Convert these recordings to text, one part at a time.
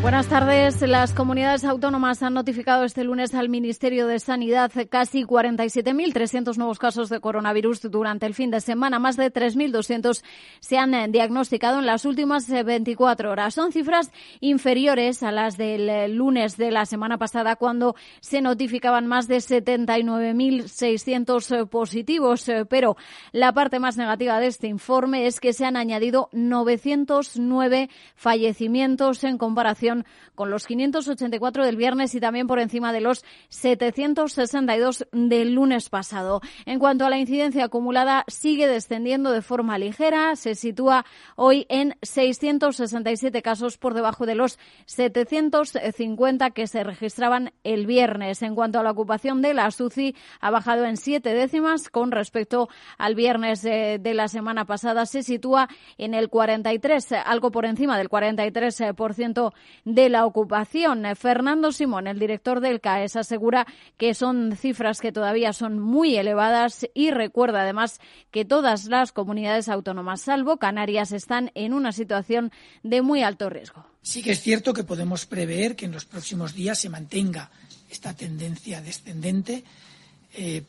Buenas tardes. Las comunidades autónomas han notificado este lunes al Ministerio de Sanidad casi 47.300 nuevos casos de coronavirus durante el fin de semana. Más de 3.200 se han eh, diagnosticado en las últimas 24 eh, horas. Son cifras inferiores a las del eh, lunes de la semana pasada, cuando se notificaban más de 79.600 positivos. Pero la parte más negativa de este informe es que se han añadido 909 fallecimientos en comparación con los 584 del viernes y también por encima de los 762 del lunes pasado. En cuanto a la incidencia acumulada, sigue descendiendo de forma ligera. Se sitúa hoy en 667 casos por debajo de los 750 que se registraban el viernes. En cuanto a la ocupación de la SUCI, ha bajado en siete décimas con respecto al viernes de, de la semana pasada. Se sitúa en el 43, algo por encima del 43% de la ocupación. Fernando Simón, el director del CAES, asegura que son cifras que todavía son muy elevadas y recuerda además que todas las comunidades autónomas, salvo Canarias, están en una situación de muy alto riesgo. Sí que es cierto que podemos prever que en los próximos días se mantenga esta tendencia descendente. Eh,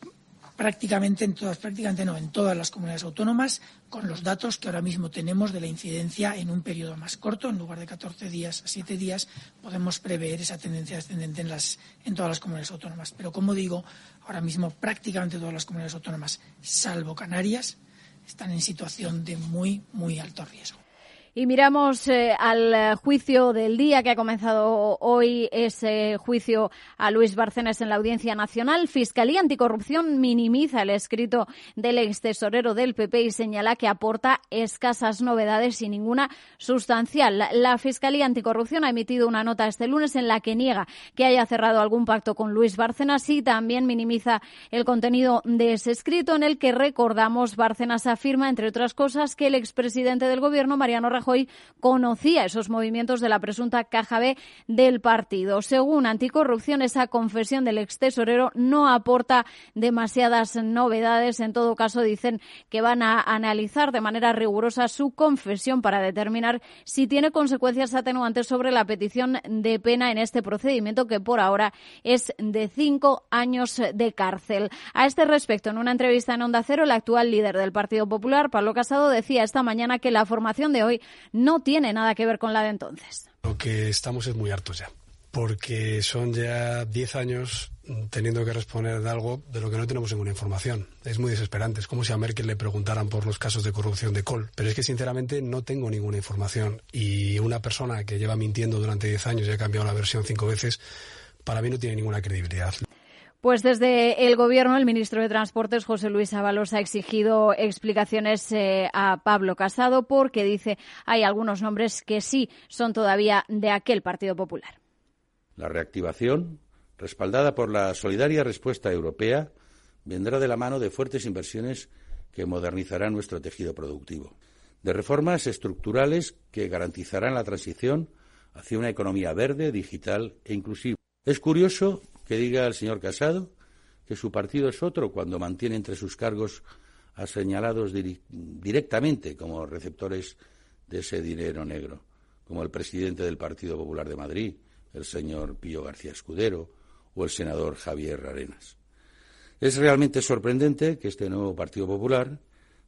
prácticamente en todas, prácticamente no, en todas las comunidades autónomas, con los datos que ahora mismo tenemos de la incidencia en un periodo más corto, en lugar de 14 días a 7 días, podemos prever esa tendencia descendente en, las, en todas las comunidades autónomas. Pero como digo, ahora mismo prácticamente todas las comunidades autónomas, salvo Canarias, están en situación de muy, muy alto riesgo. Y miramos eh, al eh, juicio del día que ha comenzado hoy, ese juicio a Luis Barcenas en la Audiencia Nacional. Fiscalía Anticorrupción minimiza el escrito del ex tesorero del PP y señala que aporta escasas novedades y ninguna sustancial. La Fiscalía Anticorrupción ha emitido una nota este lunes en la que niega que haya cerrado algún pacto con Luis Bárcenas y también minimiza el contenido de ese escrito en el que recordamos Bárcenas afirma, entre otras cosas, que el expresidente del Gobierno, Mariano Rajoy conocía esos movimientos de la presunta caja B del partido. Según Anticorrupción, esa confesión del ex tesorero no aporta demasiadas novedades. En todo caso, dicen que van a analizar de manera rigurosa su confesión para determinar si tiene consecuencias atenuantes sobre la petición de pena en este procedimiento, que por ahora es de cinco años de cárcel. A este respecto, en una entrevista en Onda Cero, el actual líder del Partido Popular, Pablo Casado, decía esta mañana que la formación de hoy no tiene nada que ver con la de entonces. Lo que estamos es muy hartos ya, porque son ya 10 años teniendo que responder de algo de lo que no tenemos ninguna información. Es muy desesperante. Es como si a Merkel le preguntaran por los casos de corrupción de Kohl. Pero es que sinceramente no tengo ninguna información. Y una persona que lleva mintiendo durante 10 años y ha cambiado la versión cinco veces, para mí no tiene ninguna credibilidad. Pues desde el Gobierno, el ministro de Transportes, José Luis Ábalos, ha exigido explicaciones eh, a Pablo Casado porque dice hay algunos nombres que sí son todavía de aquel Partido Popular. La reactivación, respaldada por la solidaria respuesta europea, vendrá de la mano de fuertes inversiones que modernizarán nuestro tejido productivo, de reformas estructurales que garantizarán la transición hacia una economía verde, digital e inclusiva. Es curioso que diga el señor Casado que su partido es otro cuando mantiene entre sus cargos a señalados directamente como receptores de ese dinero negro, como el presidente del Partido Popular de Madrid, el señor Pío García Escudero, o el senador Javier Arenas. Es realmente sorprendente que este nuevo Partido Popular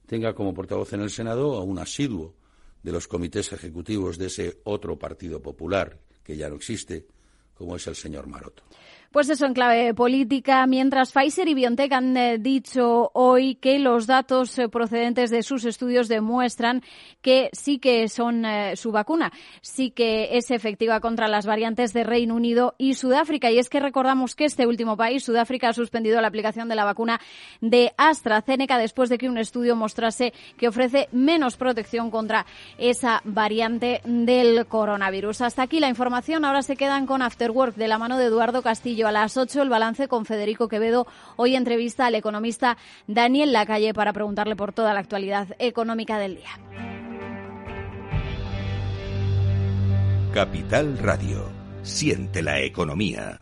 tenga como portavoz en el Senado a un asiduo de los comités ejecutivos de ese otro Partido Popular, que ya no existe, como es el señor Maroto. Pues eso en clave política, mientras Pfizer y BioNTech han eh, dicho hoy que los datos eh, procedentes de sus estudios demuestran que sí que son eh, su vacuna, sí que es efectiva contra las variantes de Reino Unido y Sudáfrica. Y es que recordamos que este último país, Sudáfrica, ha suspendido la aplicación de la vacuna de AstraZeneca después de que un estudio mostrase que ofrece menos protección contra esa variante del coronavirus. Hasta aquí la información. Ahora se quedan con After Work de la mano de Eduardo Castillo a las 8 el balance con Federico Quevedo. Hoy entrevista al economista Daniel Lacalle para preguntarle por toda la actualidad económica del día. Capital Radio. Siente la economía.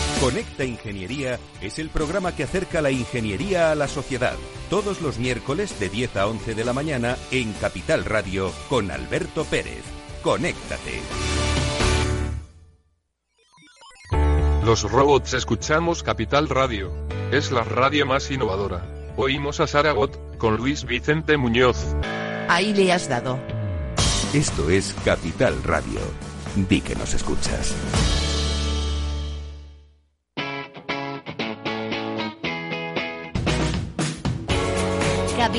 Conecta Ingeniería es el programa que acerca la ingeniería a la sociedad. Todos los miércoles de 10 a 11 de la mañana en Capital Radio con Alberto Pérez. Conéctate. Los robots escuchamos Capital Radio. Es la radio más innovadora. Oímos a Saragot con Luis Vicente Muñoz. Ahí le has dado. Esto es Capital Radio. Di que nos escuchas.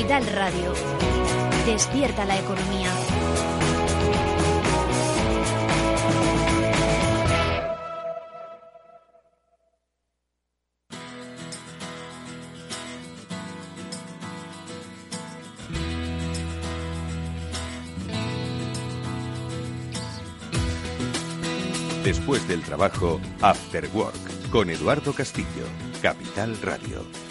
Capital Radio. Despierta la economía. Después del trabajo, After Work, con Eduardo Castillo, Capital Radio.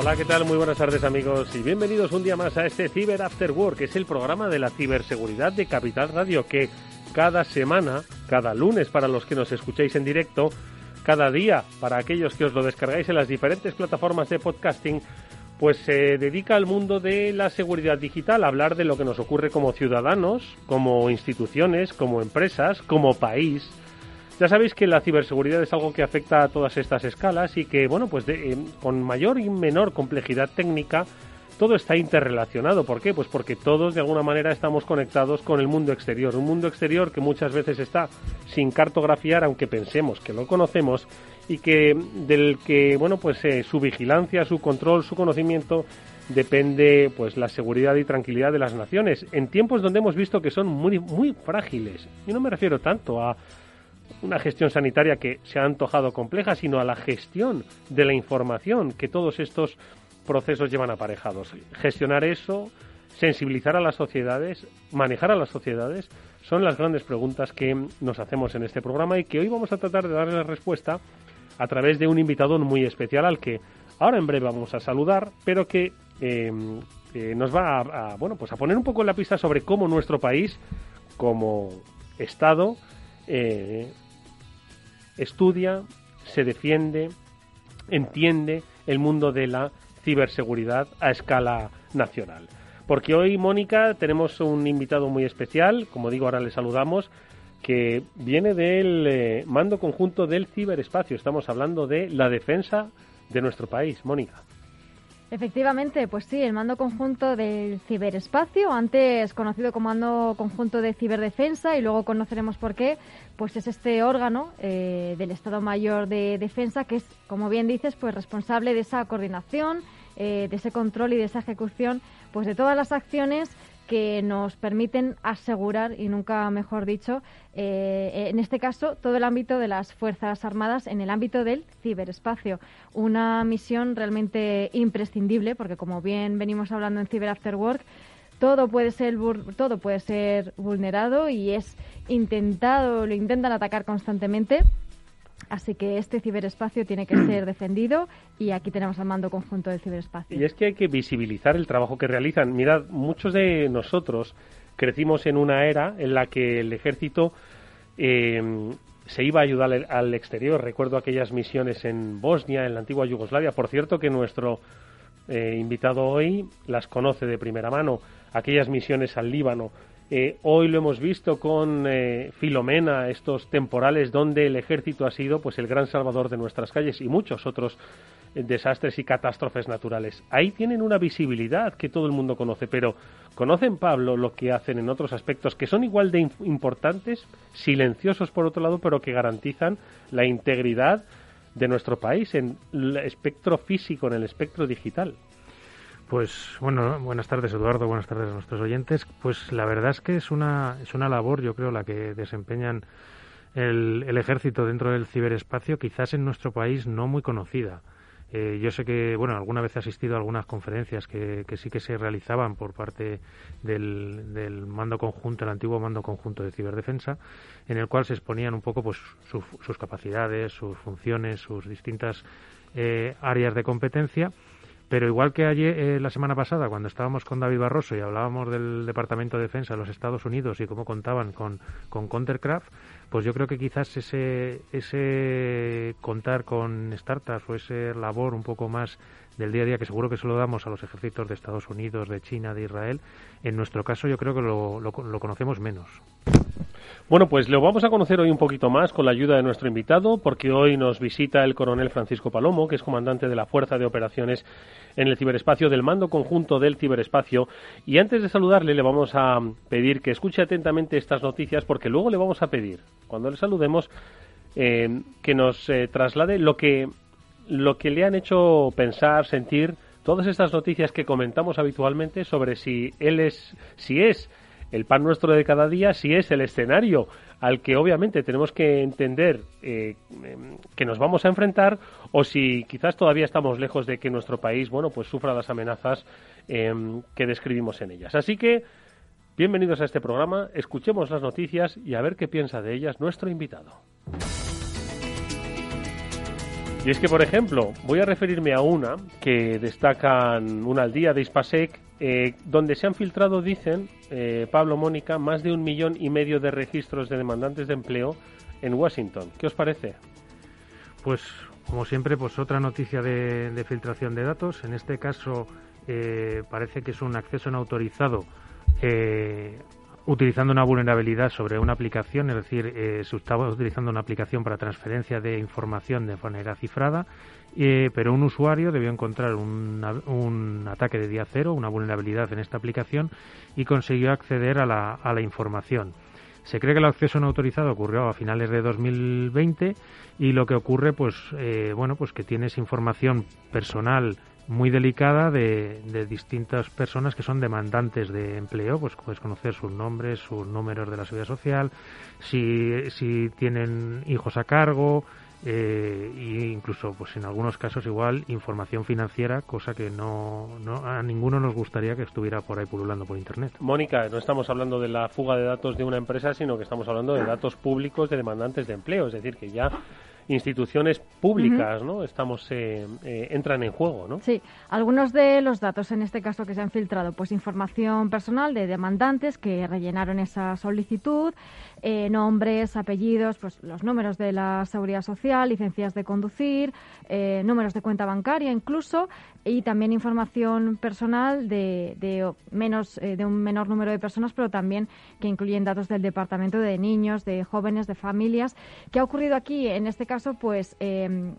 Hola, ¿qué tal? Muy buenas tardes amigos y bienvenidos un día más a este Cyber After Work, que es el programa de la ciberseguridad de Capital Radio, que cada semana, cada lunes para los que nos escuchéis en directo, cada día para aquellos que os lo descargáis en las diferentes plataformas de podcasting, pues se dedica al mundo de la seguridad digital, a hablar de lo que nos ocurre como ciudadanos, como instituciones, como empresas, como país ya sabéis que la ciberseguridad es algo que afecta a todas estas escalas y que, bueno, pues eh, con mayor y menor complejidad técnica, todo está interrelacionado. ¿Por qué? Pues porque todos de alguna manera estamos conectados con el mundo exterior. Un mundo exterior que muchas veces está sin cartografiar, aunque pensemos que lo conocemos, y que del que, bueno, pues eh, su vigilancia, su control, su conocimiento depende pues la seguridad y tranquilidad de las naciones en tiempos donde hemos visto que son muy muy frágiles. Y no me refiero tanto a una gestión sanitaria que se ha antojado compleja, sino a la gestión de la información que todos estos procesos llevan aparejados. Gestionar eso, sensibilizar a las sociedades, manejar a las sociedades, son las grandes preguntas que nos hacemos en este programa y que hoy vamos a tratar de darle respuesta a través de un invitado muy especial al que ahora en breve vamos a saludar, pero que eh, eh, nos va a, bueno, pues a poner un poco en la pista sobre cómo nuestro país, como Estado, eh, estudia, se defiende, entiende el mundo de la ciberseguridad a escala nacional. Porque hoy, Mónica, tenemos un invitado muy especial, como digo, ahora le saludamos, que viene del eh, mando conjunto del ciberespacio. Estamos hablando de la defensa de nuestro país. Mónica. Efectivamente, pues sí, el mando conjunto del ciberespacio, antes conocido como mando conjunto de ciberdefensa y luego conoceremos por qué, pues es este órgano eh, del Estado Mayor de Defensa que es, como bien dices, pues responsable de esa coordinación, eh, de ese control y de esa ejecución, pues de todas las acciones que nos permiten asegurar, y nunca mejor dicho, eh, en este caso, todo el ámbito de las Fuerzas Armadas en el ámbito del ciberespacio. Una misión realmente imprescindible, porque como bien venimos hablando en Cyber After Work, todo puede ser todo puede ser vulnerado y es intentado, lo intentan atacar constantemente Así que este ciberespacio tiene que ser defendido y aquí tenemos al mando conjunto del ciberespacio. Y es que hay que visibilizar el trabajo que realizan. Mirad, muchos de nosotros crecimos en una era en la que el ejército eh, se iba a ayudar al exterior. Recuerdo aquellas misiones en Bosnia, en la antigua Yugoslavia. Por cierto que nuestro eh, invitado hoy las conoce de primera mano. Aquellas misiones al Líbano, eh, hoy lo hemos visto con eh, Filomena, estos temporales donde el ejército ha sido pues el gran salvador de nuestras calles y muchos otros eh, desastres y catástrofes naturales. Ahí tienen una visibilidad que todo el mundo conoce, pero conocen Pablo lo que hacen en otros aspectos que son igual de importantes, silenciosos por otro lado, pero que garantizan la integridad de nuestro país en el espectro físico, en el espectro digital. Pues bueno, buenas tardes Eduardo, buenas tardes a nuestros oyentes. Pues la verdad es que es una, es una labor, yo creo, la que desempeñan el, el ejército dentro del ciberespacio, quizás en nuestro país no muy conocida. Eh, yo sé que, bueno, alguna vez he asistido a algunas conferencias que, que sí que se realizaban por parte del, mando conjunto, el antiguo mando conjunto de ciberdefensa, en el cual se exponían un poco pues sus capacidades, sus funciones, sus distintas eh, áreas de competencia. Pero igual que ayer, eh, la semana pasada, cuando estábamos con David Barroso y hablábamos del Departamento de Defensa de los Estados Unidos y cómo contaban con, con Countercraft, pues yo creo que quizás ese, ese contar con startups o ese labor un poco más del día a día, que seguro que se lo damos a los ejércitos de Estados Unidos, de China, de Israel, en nuestro caso yo creo que lo, lo, lo conocemos menos. Bueno, pues lo vamos a conocer hoy un poquito más con la ayuda de nuestro invitado, porque hoy nos visita el coronel Francisco Palomo, que es comandante de la Fuerza de Operaciones en el ciberespacio del Mando Conjunto del Ciberespacio. Y antes de saludarle, le vamos a pedir que escuche atentamente estas noticias, porque luego le vamos a pedir, cuando le saludemos, eh, que nos eh, traslade lo que, lo que le han hecho pensar, sentir todas estas noticias que comentamos habitualmente sobre si él es, si es el pan nuestro de cada día, si es el escenario al que obviamente tenemos que entender eh, que nos vamos a enfrentar o si quizás todavía estamos lejos de que nuestro país bueno pues sufra las amenazas eh, que describimos en ellas. Así que bienvenidos a este programa escuchemos las noticias y a ver qué piensa de ellas nuestro invitado. Y es que, por ejemplo, voy a referirme a una que destacan una al día de Ispasec, eh, donde se han filtrado, dicen, eh, Pablo Mónica, más de un millón y medio de registros de demandantes de empleo en Washington. ¿Qué os parece? Pues, como siempre, pues otra noticia de, filtración de datos. En este caso, eh, parece que es un acceso no autorizado utilizando una vulnerabilidad sobre una aplicación, es decir, eh, se estaba utilizando una aplicación para transferencia de información de manera cifrada, eh, pero un usuario debió encontrar una, un ataque de día cero, una vulnerabilidad en esta aplicación y consiguió acceder a la, a la información. Se cree que el acceso no autorizado ocurrió a finales de 2020 y lo que ocurre, pues, eh, bueno, pues que tienes información personal muy delicada de, de, distintas personas que son demandantes de empleo, pues puedes conocer sus nombres, sus números de la seguridad social, si, si tienen hijos a cargo, eh, e incluso pues en algunos casos igual información financiera cosa que no, no, a ninguno nos gustaría que estuviera por ahí pululando por internet. Mónica no estamos hablando de la fuga de datos de una empresa sino que estamos hablando de datos públicos de demandantes de empleo es decir que ya instituciones públicas, uh -huh. ¿no? Estamos eh, eh, entran en juego, ¿no? Sí, algunos de los datos en este caso que se han filtrado, pues información personal de demandantes que rellenaron esa solicitud, eh, nombres, apellidos, pues los números de la seguridad social, licencias de conducir, eh, números de cuenta bancaria, incluso, y también información personal de, de menos eh, de un menor número de personas, pero también que incluyen datos del departamento de niños, de jóvenes, de familias. ¿Qué ha ocurrido aquí? En este caso, pues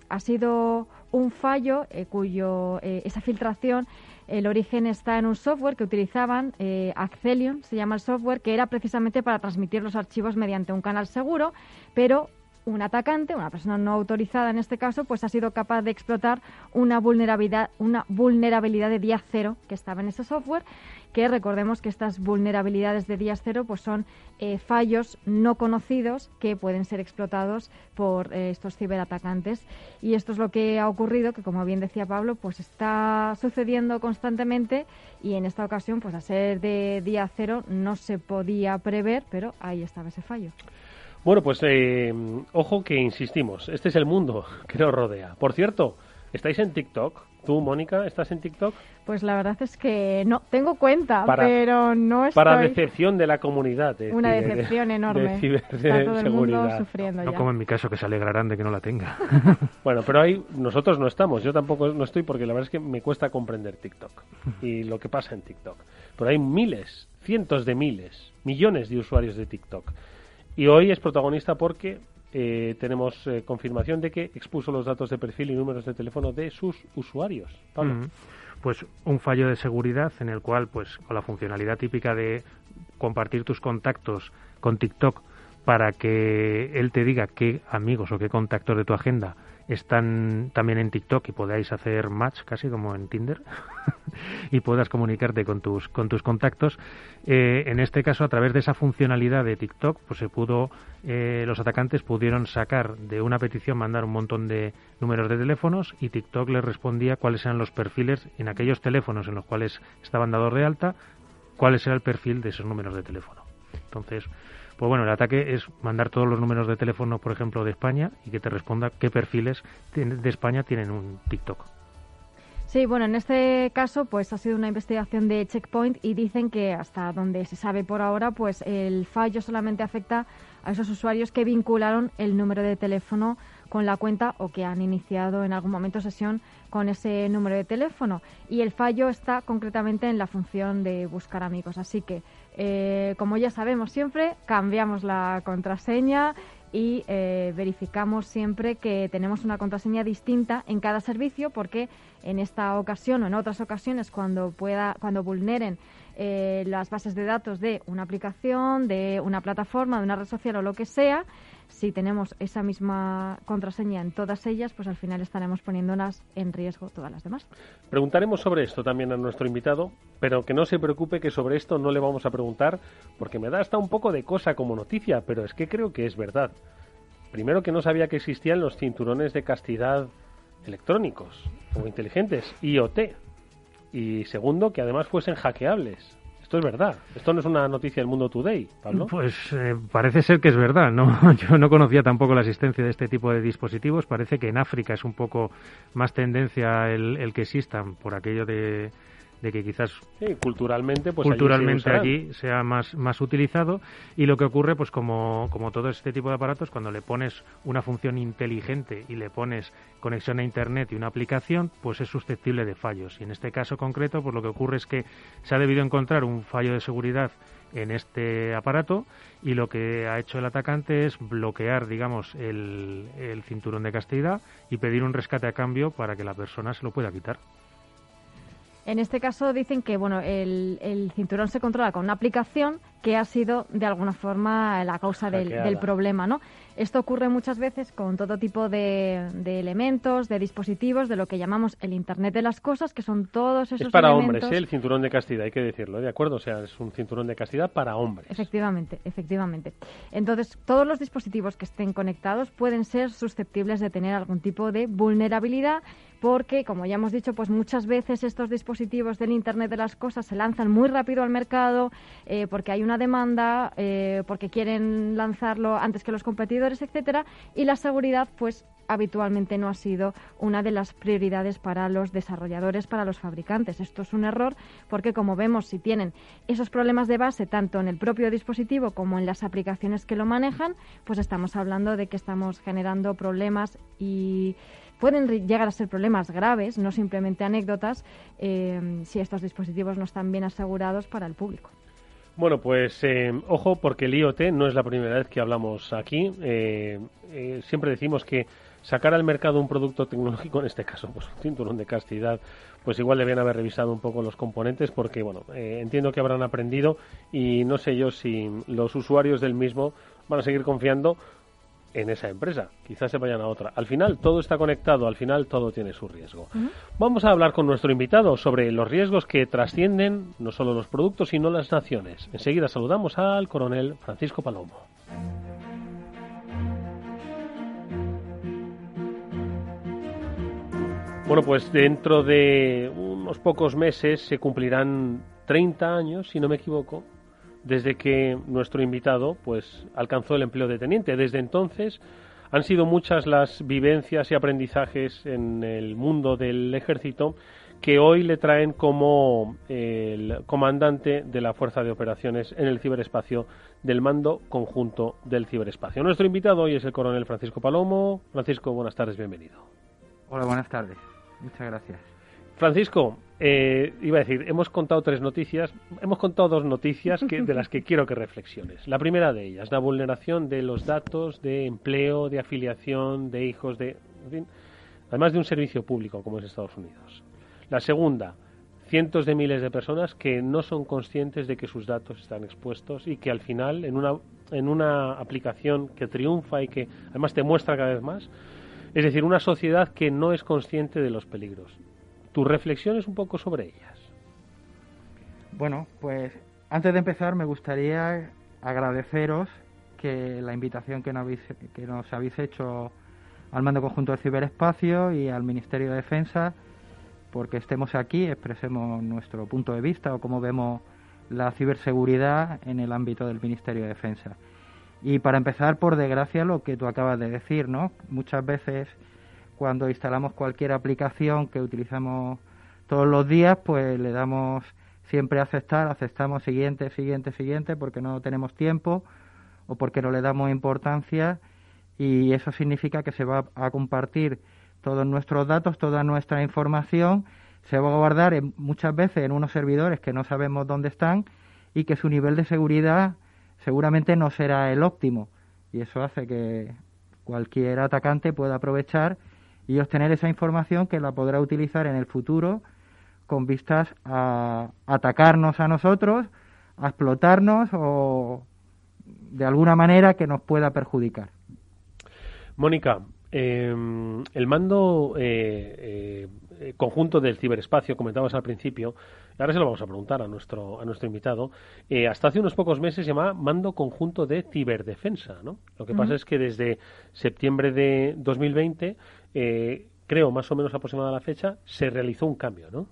ha sido un fallo cuyo esa filtración el origen está en un software que utilizaban, eh, se llama el software, que era precisamente para transmitir los archivos mediante un canal seguro, pero un atacante, una persona no autorizada en este caso, pues ha sido capaz de explotar una vulnerabilidad, una vulnerabilidad de día cero que estaba en ese software, que recordemos que estas vulnerabilidades de día cero pues son eh, fallos no conocidos que pueden ser explotados por eh, estos ciberatacantes. Y esto es lo que ha ocurrido, que como bien decía Pablo, pues está sucediendo constantemente y en esta ocasión, pues a ser de día cero no se podía prever, pero ahí estaba ese fallo. Bueno, pues eh, ojo que insistimos, este es el mundo que nos rodea. Por cierto, ¿estáis en TikTok? ¿Tú, Mónica, estás en TikTok? Pues la verdad es que no, tengo cuenta, para, pero no estoy... Para decepción de la comunidad. De, Una decepción de, enorme. De Está todo el mundo sufriendo no ya. como en mi caso, que se alegrarán de que no la tenga. bueno, pero ahí nosotros no estamos, yo tampoco no estoy porque la verdad es que me cuesta comprender TikTok y lo que pasa en TikTok. Pero hay miles, cientos de miles, millones de usuarios de TikTok. Y hoy es protagonista porque eh, tenemos eh, confirmación de que expuso los datos de perfil y números de teléfono de sus usuarios. Pablo. Pues un fallo de seguridad en el cual, pues con la funcionalidad típica de compartir tus contactos con TikTok para que él te diga qué amigos o qué contactos de tu agenda están también en TikTok y podáis hacer match casi como en Tinder y puedas comunicarte con tus con tus contactos. Eh, en este caso a través de esa funcionalidad de TikTok pues se pudo eh, los atacantes pudieron sacar de una petición mandar un montón de números de teléfonos y TikTok les respondía cuáles eran los perfiles en aquellos teléfonos en los cuales estaban dados de alta cuál era el perfil de esos números de teléfono. Entonces pues bueno, el ataque es mandar todos los números de teléfono, por ejemplo, de España y que te responda qué perfiles de España tienen un TikTok. Sí, bueno, en este caso pues ha sido una investigación de Checkpoint y dicen que hasta donde se sabe por ahora pues el fallo solamente afecta a esos usuarios que vincularon el número de teléfono con la cuenta o que han iniciado en algún momento sesión con ese número de teléfono y el fallo está concretamente en la función de buscar amigos. Así que eh, como ya sabemos siempre, cambiamos la contraseña y eh, verificamos siempre que tenemos una contraseña distinta en cada servicio porque en esta ocasión o en otras ocasiones cuando pueda cuando vulneren eh, las bases de datos de una aplicación, de una plataforma, de una red social o lo que sea, si tenemos esa misma contraseña en todas ellas, pues al final estaremos poniéndolas en riesgo todas las demás. Preguntaremos sobre esto también a nuestro invitado, pero que no se preocupe que sobre esto no le vamos a preguntar, porque me da hasta un poco de cosa como noticia, pero es que creo que es verdad. Primero que no sabía que existían los cinturones de castidad electrónicos o inteligentes, IoT. Y segundo, que además fuesen hackeables. Esto es verdad. Esto no es una noticia del Mundo Today. Pues eh, parece ser que es verdad. No, yo no conocía tampoco la existencia de este tipo de dispositivos. Parece que en África es un poco más tendencia el que existan por aquello de de que quizás culturalmente pues culturalmente allí, sea más más utilizado. Y lo que ocurre pues como como todo este tipo de aparatos cuando le pones una función inteligente y le pones conexión a internet y una aplicación pues es susceptible de fallos. Y en este caso concreto pues lo que ocurre es que se ha debido encontrar un fallo de seguridad en este aparato y lo que ha hecho el atacante es bloquear, digamos, el, el cinturón de castidad y pedir un rescate a cambio para que la persona se lo pueda quitar. En este caso dicen que bueno, el, el, cinturón se controla con una aplicación que ha sido de alguna forma la causa del, del, problema, ¿no? Esto ocurre muchas veces con todo tipo de, elementos, de dispositivos, de lo que llamamos el Internet de las cosas, que son todos esos Es para hombres, ¿eh? el cinturón de castidad, hay que decirlo, ¿de acuerdo? O sea, es un cinturón de castidad para hombres. Efectivamente, efectivamente. Entonces, todos los dispositivos que estén conectados pueden ser susceptibles de tener algún tipo de vulnerabilidad porque, como ya hemos dicho, pues muchas veces estos dispositivos del Internet de las cosas se lanzan muy rápido al mercado eh, porque hay una demanda, eh, porque quieren lanzarlo antes que los competidores etcétera, y la seguridad, pues habitualmente no ha sido una de las prioridades para los desarrolladores, para los fabricantes. Esto es un error porque, como vemos, si tienen esos problemas de base tanto en el propio dispositivo como en las aplicaciones que lo manejan, pues estamos hablando de que estamos generando problemas y pueden llegar a ser problemas graves, no simplemente anécdotas, eh, si estos dispositivos no están bien asegurados para el público. Bueno, pues eh, ojo porque el IoT no es la primera vez que hablamos aquí. Eh, eh, siempre decimos que sacar al mercado un producto tecnológico, en este caso pues un cinturón de castidad, pues igual debían haber revisado un poco los componentes porque, bueno, entiendo que habrán aprendido y no sé yo si los usuarios del mismo van a seguir confiando en esa empresa. Quizás se vayan a otra. Al final todo está conectado, al final todo tiene su riesgo. Vamos a hablar con nuestro invitado sobre los riesgos que trascienden no solo los productos, sino las naciones. Enseguida saludamos al coronel Francisco Palomo. Bueno, pues dentro de unos pocos meses se cumplirán 30 años, si no me equivoco, desde que nuestro invitado pues alcanzó el empleo de teniente. Desde entonces han sido muchas las vivencias y aprendizajes en el mundo del ejército que hoy le traen como el comandante de la Fuerza de Operaciones en el ciberespacio del Mando Conjunto del Ciberespacio. Nuestro invitado hoy es el coronel Francisco Palomo. Francisco, buenas tardes, bienvenido. Hola, buenas tardes. Muchas gracias. Francisco, eh, iba a decir, hemos contado tres noticias, hemos contado dos noticias que, de las que quiero que reflexiones. La primera de ellas, la vulneración de los datos de empleo, de afiliación, de hijos, de, además de un servicio público como es Estados Unidos. La segunda, cientos de miles de personas que no son conscientes de que sus datos están expuestos y que al final, en una, en una aplicación que triunfa y que además te muestra cada vez más, Es decir, una sociedad que no es consciente de los peligros. ¿Tu reflexión es un poco sobre ellas? Bueno, pues antes de empezar me gustaría agradeceros que la invitación que nos habéis, que nos habéis hecho al Mando Conjunto del Ciberespacio y al Ministerio de Defensa, porque estemos aquí, expresemos nuestro punto de vista o cómo vemos la ciberseguridad en el ámbito del Ministerio de Defensa. Y para empezar, por desgracia, lo que tú acabas de decir, ¿no? Muchas veces cuando instalamos cualquier aplicación que utilizamos todos los días, pues le damos siempre aceptar, aceptamos siguiente, siguiente, siguiente, porque no tenemos tiempo o porque no le damos importancia y eso significa que se va a compartir todos nuestros datos, toda nuestra información, se va a guardar muchas veces en unos servidores que no sabemos dónde están y que su nivel de seguridad seguramente no será el óptimo. Y eso hace que cualquier atacante pueda aprovechar y obtener esa información que la podrá utilizar en el futuro con vistas a atacarnos a nosotros, a explotarnos o de alguna manera que nos pueda perjudicar. Mónica, em, el mando eh, eh, conjunto del ciberespacio, comentabas al principio, ahora se lo vamos a preguntar a nuestro, a nuestro invitado, eh, hasta hace unos pocos meses se llamaba Mando Conjunto de Ciberdefensa. ¿no? Lo que pasa es que desde septiembre de 2020, creo más o menos aproximada la fecha, se realizó un cambio, ¿no?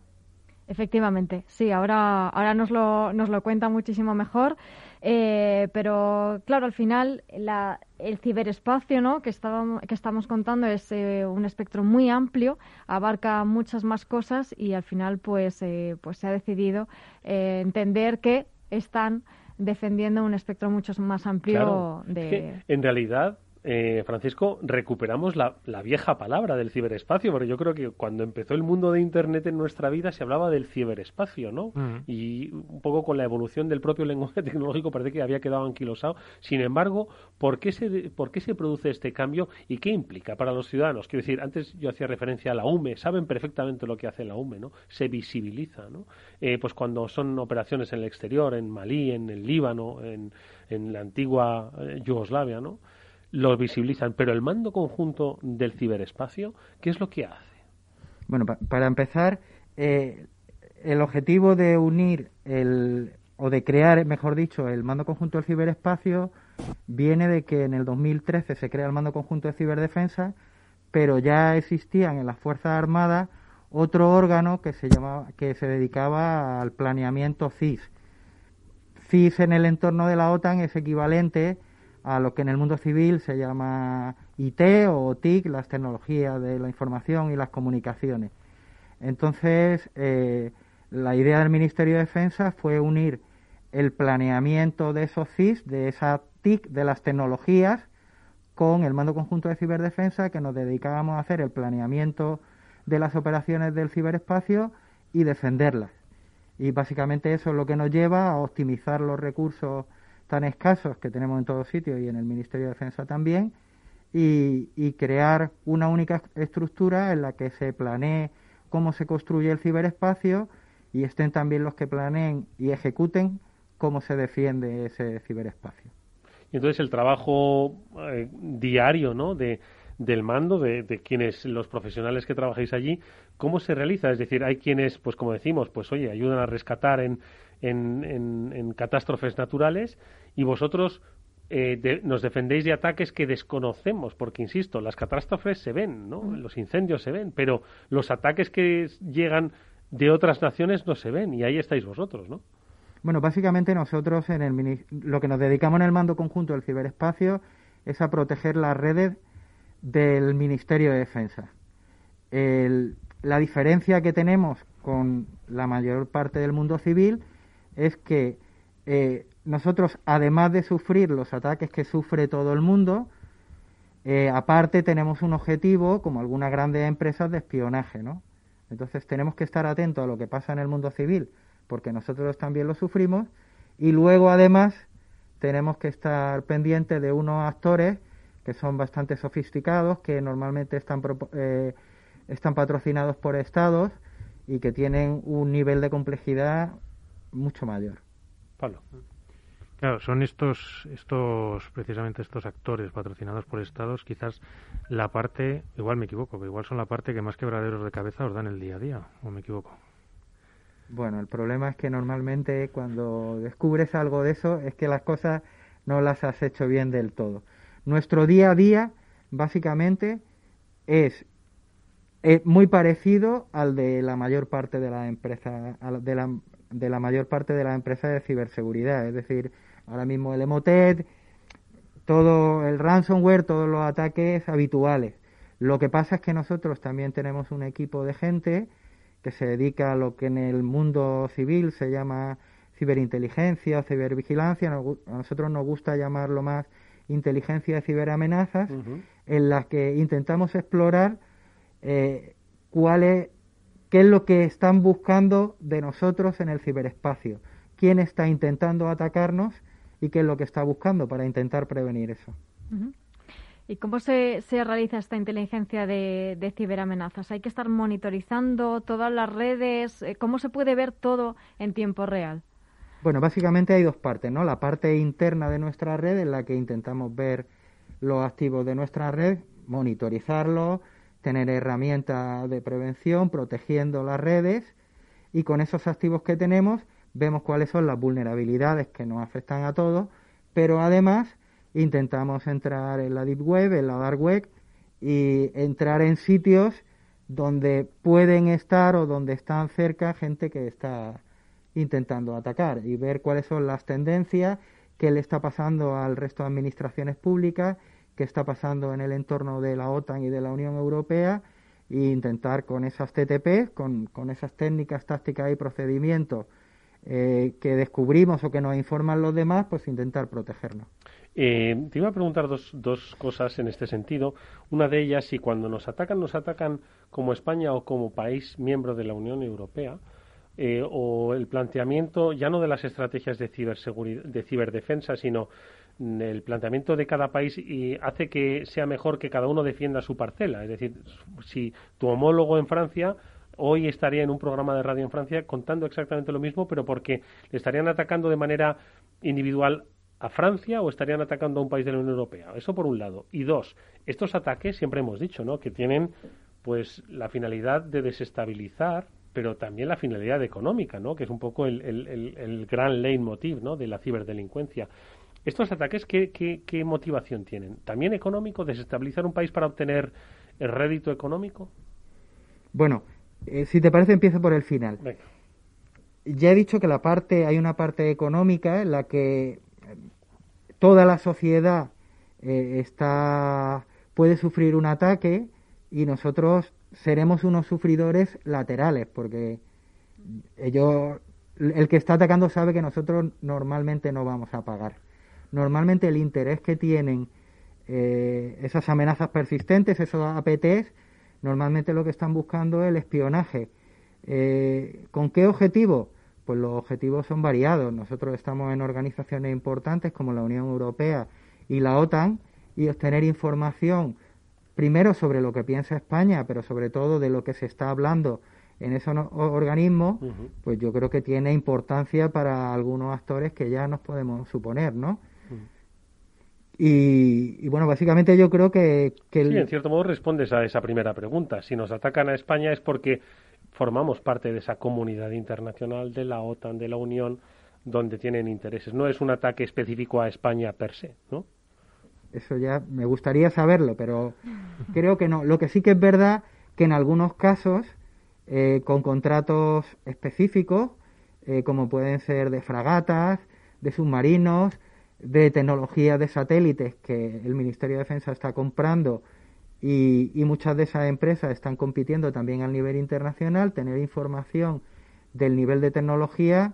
Efectivamente, sí, ahora, ahora nos, lo, nos lo cuenta muchísimo mejor. Eh, pero claro, al final la, el ciberespacio ¿no? que, estábamos, que estamos contando es eh, un espectro muy amplio, abarca muchas más cosas y al final pues, eh, pues se ha decidido entender que están defendiendo un espectro mucho más amplio de... en realidad eh, Francisco, recuperamos la, vieja palabra del ciberespacio, porque yo creo que cuando empezó el mundo de Internet en nuestra vida se hablaba del ciberespacio, ¿no? Mm. Y un poco con la evolución del propio lenguaje tecnológico parece que había quedado anquilosado. Sin embargo, ¿por qué, se, ¿por qué se produce este cambio y qué implica para los ciudadanos? Quiero decir, antes yo hacía referencia a la UME, saben perfectamente lo que hace la UME, ¿no? Se visibiliza, ¿no? Eh, pues cuando son operaciones en el exterior, en Malí, en el Líbano, en, en la antigua eh, Yugoslavia, ¿no? Lo visibilizan, pero el mando conjunto del ciberespacio, ¿qué es lo que hace? Bueno, para empezar, eh, el objetivo de unir el, o de crear, mejor dicho, el mando conjunto del ciberespacio viene de que en el 2013 se crea el mando conjunto de ciberdefensa, pero ya existían en las Fuerzas Armadas otro órgano que se llamaba, que se dedicaba al planeamiento CIS. CIS en el entorno de la OTAN es equivalente a lo que en el mundo civil se llama IT o TIC, las tecnologías de la información y las comunicaciones. Entonces, eh, la idea del Ministerio de Defensa fue unir el planeamiento de esos CIS, de esa TIC, de las tecnologías, con el Mando Conjunto de Ciberdefensa, que nos dedicábamos a hacer el planeamiento de las operaciones del ciberespacio y defenderlas. Y básicamente eso es lo que nos lleva a optimizar los recursos tan escasos que tenemos en todos sitios y en el Ministerio de Defensa también, y, crear una única estructura en la que se planee cómo se construye el ciberespacio y estén también los que planeen y ejecuten cómo se defiende ese ciberespacio. Y entonces el trabajo eh, diario ¿no? de, del mando, de, de, quienes, los profesionales que trabajáis allí, ¿cómo se realiza? Es decir, hay quienes, pues como decimos, pues oye, ayudan a rescatar en, en, catástrofes naturales y vosotros eh, nos defendéis de ataques que desconocemos, porque insisto, las catástrofes se ven, ¿no? los incendios se ven, pero los ataques que llegan de otras naciones no se ven y ahí estáis vosotros, ¿no? Bueno, básicamente nosotros en el lo que nos dedicamos en el mando conjunto del ciberespacio es a proteger las redes del Ministerio de Defensa. la diferencia que tenemos con la mayor parte del mundo civil es que eh, nosotros, además de sufrir los ataques que sufre todo el mundo, eh, aparte tenemos un objetivo, como algunas grandes empresas, de espionaje, ¿no? Entonces tenemos que estar atentos a lo que pasa en el mundo civil, porque nosotros también lo sufrimos, y luego además tenemos que estar pendientes de unos actores que son bastante sofisticados, que normalmente están, eh, están patrocinados por estados y que tienen un nivel de complejidad mucho mayor. Pablo. Claro, son estos, estos, precisamente estos actores patrocinados por estados, quizás la parte, igual me equivoco, pero igual son la parte que más quebraderos de cabeza os dan el día a día, o me equivoco. Bueno, el problema es que normalmente cuando descubres algo de eso es que las cosas no las has hecho bien del todo. Nuestro día a día, básicamente, es, muy parecido al de la mayor parte de la empresa, de la, de la mayor parte de las empresas de ciberseguridad. Es decir, ahora mismo el Emotet, todo el ransomware, todos los ataques habituales. Lo que pasa es que nosotros también tenemos un equipo de gente que se dedica a lo que en el mundo civil se llama ciberinteligencia o cibervigilancia. A nosotros nos gusta llamarlo más inteligencia de ciberamenazas, en las que intentamos explorar eh, cuál es, qué es lo que están buscando de nosotros en el ciberespacio, quién está intentando atacarnos y qué es lo que está buscando para intentar prevenir eso. ¿Y cómo se, se realiza esta inteligencia de, ciberamenazas? ¿Hay que estar monitorizando todas las redes? Eh, ¿Cómo se puede ver todo en tiempo real? Bueno, básicamente hay dos partes, ¿no? La parte interna de nuestra red en la que intentamos ver los activos de nuestra red, monitorizarlos, tener herramientas de prevención, protegiendo las redes y con esos activos que tenemos vemos cuáles son las vulnerabilidades que nos afectan a todos, pero además intentamos entrar en la Deep Web, en la Dark Web y entrar en sitios donde pueden estar o donde están cerca gente que está intentando atacar y ver cuáles son las tendencias, qué le está pasando al resto de administraciones públicas, qué está pasando en el entorno de la OTAN y de la Unión Europea e intentar con esas TTP, con, con esas técnicas, tácticas y procedimientos eh, que descubrimos o que nos informan los demás, pues intentar protegernos. Eh, te iba a preguntar dos, dos cosas en este sentido. Una de ellas, si cuando nos atacan, nos atacan como España o como país miembro de la Unión Europea, eh, o el planteamiento ya no de las estrategias de ciberseguridad, de ciberdefensa, sino el planteamiento de cada país y hace que sea mejor que cada uno defienda su parcela. Es decir, si tu homólogo en Francia hoy estaría en un programa de radio en Francia contando exactamente lo mismo, pero porque le estarían atacando de manera individual a Francia o estarían atacando a un país de la Unión Europea. Eso por un lado. Y dos, estos ataques siempre hemos dicho, ¿no? Que tienen pues la finalidad de desestabilizar, pero también la finalidad económica, ¿no? Que es un poco el, el, gran leitmotiv, ¿no? De la ciberdelincuencia. ¿Estos ataques qué, qué, motivación tienen? ¿También económico? ¿Desestabilizar un país para obtener el rédito económico? Bueno, eh, si te parece, empiezo por el final. Ya he dicho que la parte, hay una parte económica en la que toda la sociedad eh, está puede sufrir un ataque y nosotros seremos unos sufridores laterales porque ellos el que está atacando sabe que nosotros normalmente no vamos a pagar. Normalmente el interés que tienen eh, esas amenazas persistentes, esos APTs, normalmente lo que están buscando es el espionaje. Eh, ¿Con qué objetivo? Pues los objetivos son variados. Nosotros estamos en organizaciones importantes como la Unión Europea y la OTAN y obtener información primero sobre lo que piensa España, pero sobre todo de lo que se está hablando en esos organismos, pues yo creo que tiene importancia para algunos actores que ya nos podemos suponer, ¿no? Y, bueno, básicamente yo creo que... que Sí, en cierto modo respondes a esa primera pregunta. Si nos atacan a España es porque formamos parte de esa comunidad internacional de la OTAN, de la Unión, donde tienen intereses. No es un ataque específico a España per se, ¿no? Eso ya me gustaría saberlo, pero creo que no. Lo que sí que es verdad que en algunos casos, eh, con contratos específicos, eh, como pueden ser de fragatas, de submarinos, de tecnología de satélites que el Ministerio de Defensa está comprando y, muchas de esas empresas están compitiendo también a nivel internacional, tener información del nivel de tecnología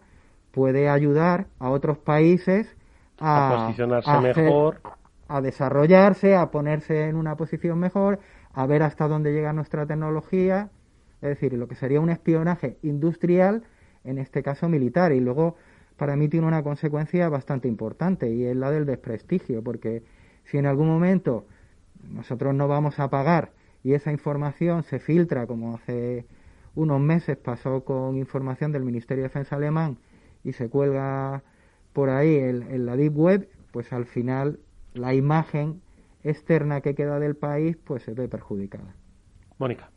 puede ayudar a otros países a, posicionarse mejor, a desarrollarse, a ponerse en una posición mejor, a ver hasta dónde llega nuestra tecnología, es decir, lo que sería un espionaje industrial, en este caso militar, y luego para mí tiene una consecuencia bastante importante y es la del desprestigio, porque si en algún momento nosotros no vamos a pagar y esa información se filtra, como hace unos meses pasó con información del Ministerio de Defensa alemán y se cuelga por ahí en, la Deep Web, pues al final la imagen externa que queda del país pues se ve perjudicada. Mónica.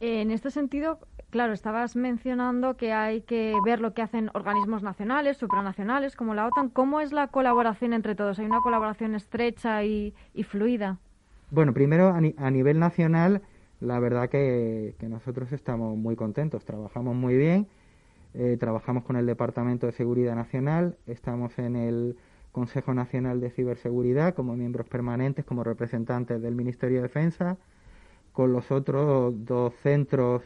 En este sentido, claro, estabas mencionando que hay que ver lo que hacen organismos nacionales, supranacionales, como la OTAN. ¿Cómo es la colaboración entre todos? ¿Hay una colaboración estrecha y, fluida? Bueno, primero a, nivel nacional, la verdad que, nosotros estamos muy contentos, trabajamos muy bien, eh, trabajamos con el Departamento de Seguridad Nacional, estamos en el Consejo Nacional de Ciberseguridad como miembros permanentes, como representantes del Ministerio de Defensa, con los otros dos centros,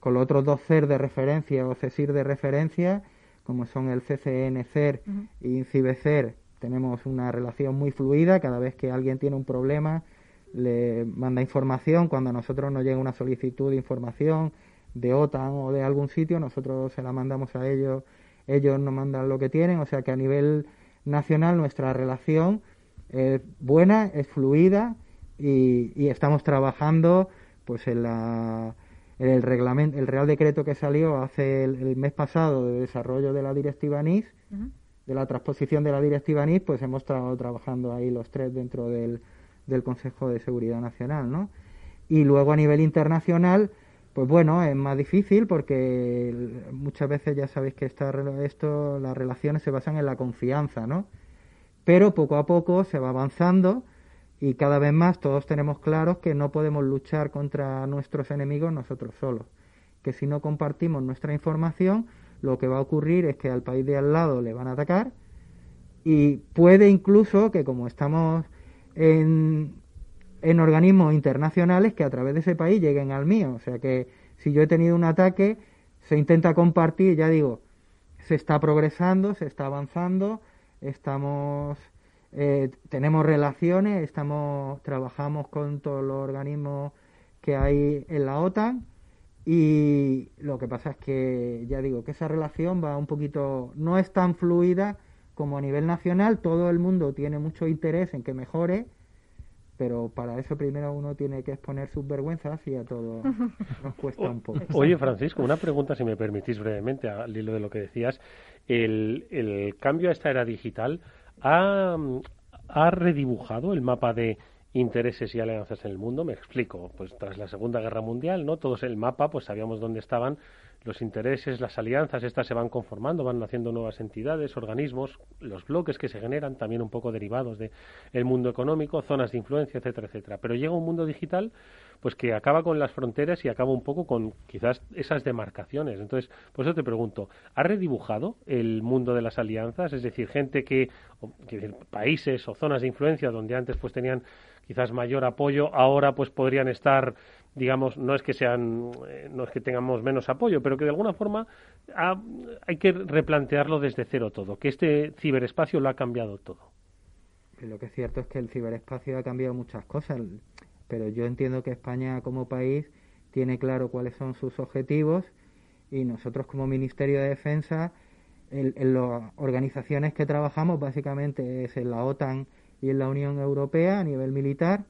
con los otros dos CER de referencia o CESIR de referencia, como son el CCN CER y INCIBECER, tenemos una relación muy fluida, cada vez que alguien tiene un problema le manda información, cuando a nosotros nos llega una solicitud de información de OTAN o de algún sitio, nosotros se la mandamos a ellos, ellos nos mandan lo que tienen, o sea que a nivel nacional nuestra relación es buena, es fluida y, estamos trabajando pues en, la, el reglamento, el Real Decreto que salió hace el, mes pasado de desarrollo de la directiva NIS, de la transposición de la directiva NIS, pues hemos estado trabajando ahí los tres dentro del, del Consejo de Seguridad Nacional, ¿no? Y luego a nivel internacional, pues bueno, es más difícil porque muchas veces ya sabéis que esta, esto, las relaciones se basan en la confianza, ¿no? Pero poco a poco se va avanzando y cada vez más todos tenemos claros que no podemos luchar contra nuestros enemigos nosotros solos, que si no compartimos nuestra información, lo que va a ocurrir es que al país de al lado le van a atacar y puede incluso que como estamos en, en organismos internacionales que a través de ese país lleguen al mío. O sea que si yo he tenido un ataque, se intenta compartir, ya digo, se está progresando, se está avanzando, estamos, eh, tenemos relaciones, estamos, trabajamos con todos los organismos que hay en la OTAN y lo que pasa es que, ya digo, que esa relación va un poquito, no es tan fluida como a nivel nacional, todo el mundo tiene mucho interés en que mejore, pero para eso primero uno tiene que exponer sus vergüenzas y a todo nos cuesta un poco. Oye, Francisco, una pregunta, si me permitís brevemente, al hilo de lo que decías. El, el cambio a esta era digital ha, ha redibujado el mapa de intereses y alianzas en el mundo. Me explico, pues tras la Segunda Guerra Mundial, ¿no? Todos el mapa, pues sabíamos dónde estaban los intereses, las alianzas, estas se van conformando, van naciendo nuevas entidades, organismos, los bloques que se generan, también un poco derivados del el mundo económico, zonas de influencia, etcétera, etcétera. Pero llega un mundo digital pues que acaba con las fronteras y acaba un poco con quizás esas demarcaciones. Entonces, por eso te pregunto, ¿ha redibujado el mundo de las alianzas? Es decir, gente que, que países o zonas de influencia donde antes pues tenían quizás mayor apoyo, ahora pues podrían estar digamos, no es que sean, eh, no es que tengamos menos apoyo, pero que de alguna forma hay que replantearlo desde cero todo, que este ciberespacio lo ha cambiado todo. Lo que es cierto es que el ciberespacio ha cambiado muchas cosas, pero yo entiendo que España como país tiene claro cuáles son sus objetivos y nosotros como Ministerio de Defensa, en las organizaciones que trabajamos básicamente es en la OTAN y en la Unión Europea a nivel militar,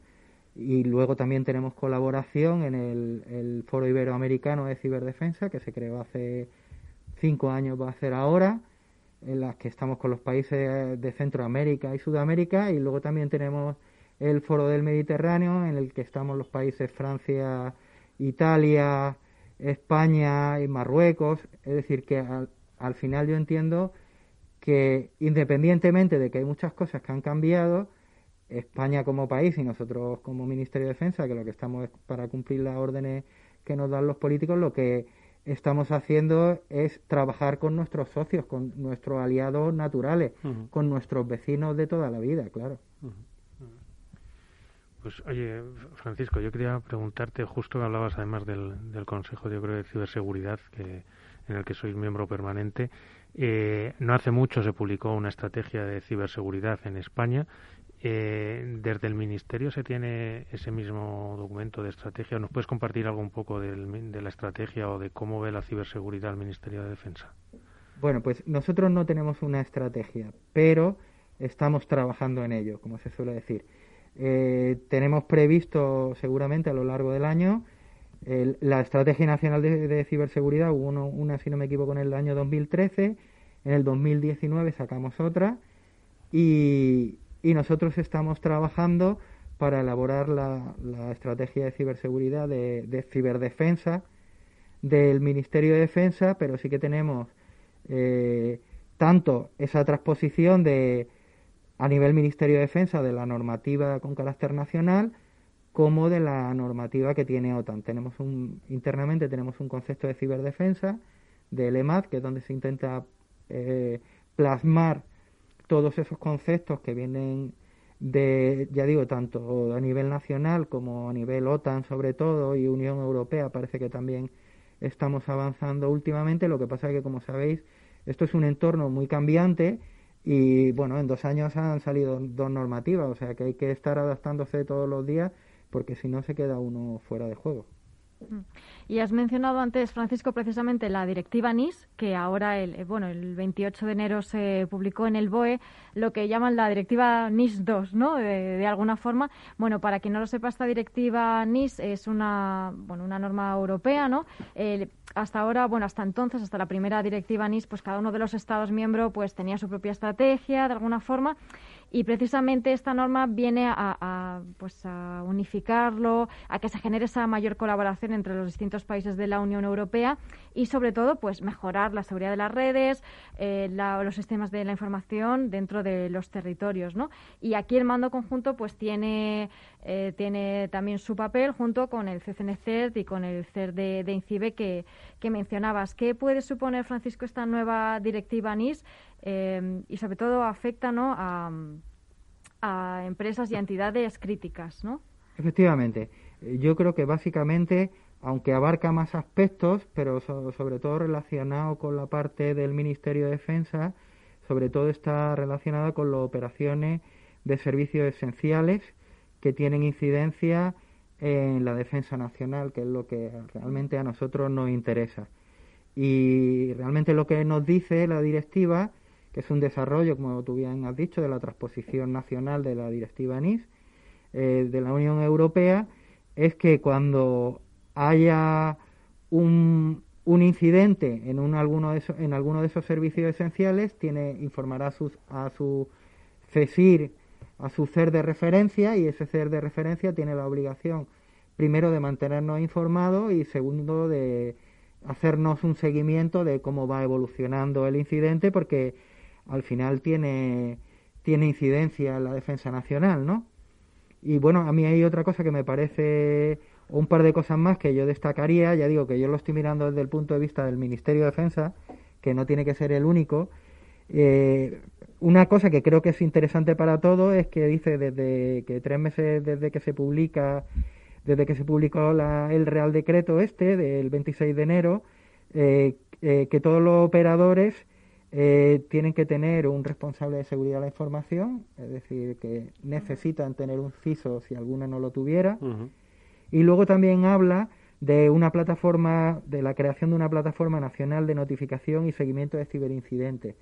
y luego también tenemos colaboración en el, Foro Iberoamericano de Ciberdefensa, que se creó hace cinco años, va a ser ahora, en las que estamos con los países de Centroamérica y Sudamérica, y luego también tenemos el Foro del Mediterráneo, en el que estamos los países Francia, Italia, España y Marruecos. Es decir, que al, al final yo entiendo que independientemente de que hay muchas cosas que han cambiado, España como país y nosotros como Ministerio de Defensa, que lo que estamos es para cumplir las órdenes que nos dan los políticos, lo que estamos haciendo es trabajar con nuestros socios, con nuestros aliados naturales, con nuestros vecinos de toda la vida, claro. Pues oye, Francisco, yo quería preguntarte, justo que hablabas además del, del Consejo yo creo, de Ciberseguridad, que, en el que sois miembro permanente, eh, no hace mucho se publicó una estrategia de ciberseguridad en España eh, desde el Ministerio se tiene ese mismo documento de estrategia. ¿Nos puedes compartir algo un poco de la estrategia o de cómo ve la ciberseguridad el Ministerio de Defensa? Bueno, pues nosotros no tenemos una estrategia, pero estamos trabajando en ello, como se suele decir. Eh, tenemos previsto seguramente a lo largo del año la Estrategia Nacional de, Ciberseguridad, hubo una, si no me equivoco, en el año 2013 En el 2019 sacamos otra y, nosotros estamos trabajando para elaborar la, estrategia de ciberseguridad de, ciberdefensa del Ministerio de Defensa, pero sí que tenemos eh, tanto esa transposición de a nivel Ministerio de Defensa de la normativa con carácter nacional como de la normativa que tiene OTAN. Tenemos un, internamente tenemos un concepto de ciberdefensa del EMAD, que es donde se intenta eh, plasmar todos esos conceptos que vienen de, ya digo, tanto a nivel nacional como a nivel OTAN sobre todo y Unión Europea, parece que también estamos avanzando últimamente. Lo que pasa es que, como sabéis, esto es un entorno muy cambiante y, bueno, en dos años han salido dos normativas, o sea que hay que estar adaptándose todos los días porque si no se queda uno fuera de juego. Mm. Y has mencionado antes, Francisco, precisamente la directiva NIS, que ahora, el, eh, bueno, el 28 de enero se publicó en el BOE, lo que llaman la directiva NIS 2, ¿no? De, alguna forma. Bueno, para quien no lo sepa, esta directiva NIS es una, bueno, una norma europea, ¿no? hasta ahora, bueno, hasta entonces, hasta la primera directiva NIS, pues cada uno de los Estados miembros pues tenía su propia estrategia, de alguna forma, y precisamente esta norma viene a, pues a unificarlo, a que se genere esa mayor colaboración entre los distintos países de la Unión Europea y sobre todo pues mejorar la seguridad de las redes, eh, los sistemas de la información dentro de los territorios, ¿no? Y aquí el mando conjunto pues tiene eh, también su papel junto con el CCNCERT y con el CERT de, de INCIBE que, que mencionabas. ¿Qué puede suponer, Francisco, esta nueva directiva NIS eh, y sobre todo afecta ¿no? a, empresas y entidades críticas, ¿no? Efectivamente. Yo creo que básicamente, aunque abarca más aspectos, pero sobre todo relacionado con la parte del Ministerio de Defensa, sobre todo está relacionada con las operaciones de servicios esenciales que tienen incidencia en la defensa nacional, que es lo que realmente a nosotros nos interesa. Y realmente lo que nos dice la directiva es un desarrollo, como tú bien has dicho, de la transposición nacional de la directiva NIS eh, de la Unión Europea, es que cuando haya un, incidente en, un, alguno de esos, servicios esenciales, tiene, informará a su, a su CESIR, a su CER de referencia, y ese CER de referencia tiene la obligación, primero, de mantenernos informados y segundo, de hacernos un seguimiento de cómo va evolucionando el incidente, porque al final tiene, tiene incidencia en la defensa nacional, ¿no? Y bueno, a mí hay otra cosa que me parece, un par de cosas más que yo destacaría, ya digo que yo lo estoy mirando desde el punto de vista del Ministerio de Defensa, que no tiene que ser el único. Eh, una cosa que creo que es interesante para todos es que dice desde que tres meses desde que se publica, desde que se publicó el Real Decreto este del 26 de enero, eh, eh, que todos los operadores eh, tienen que tener un responsable de seguridad de la información, es decir, que necesitan tener un CISO si alguno no lo tuviera. Y luego también habla de una plataforma, de la creación de una plataforma nacional de notificación y seguimiento de ciberincidentes.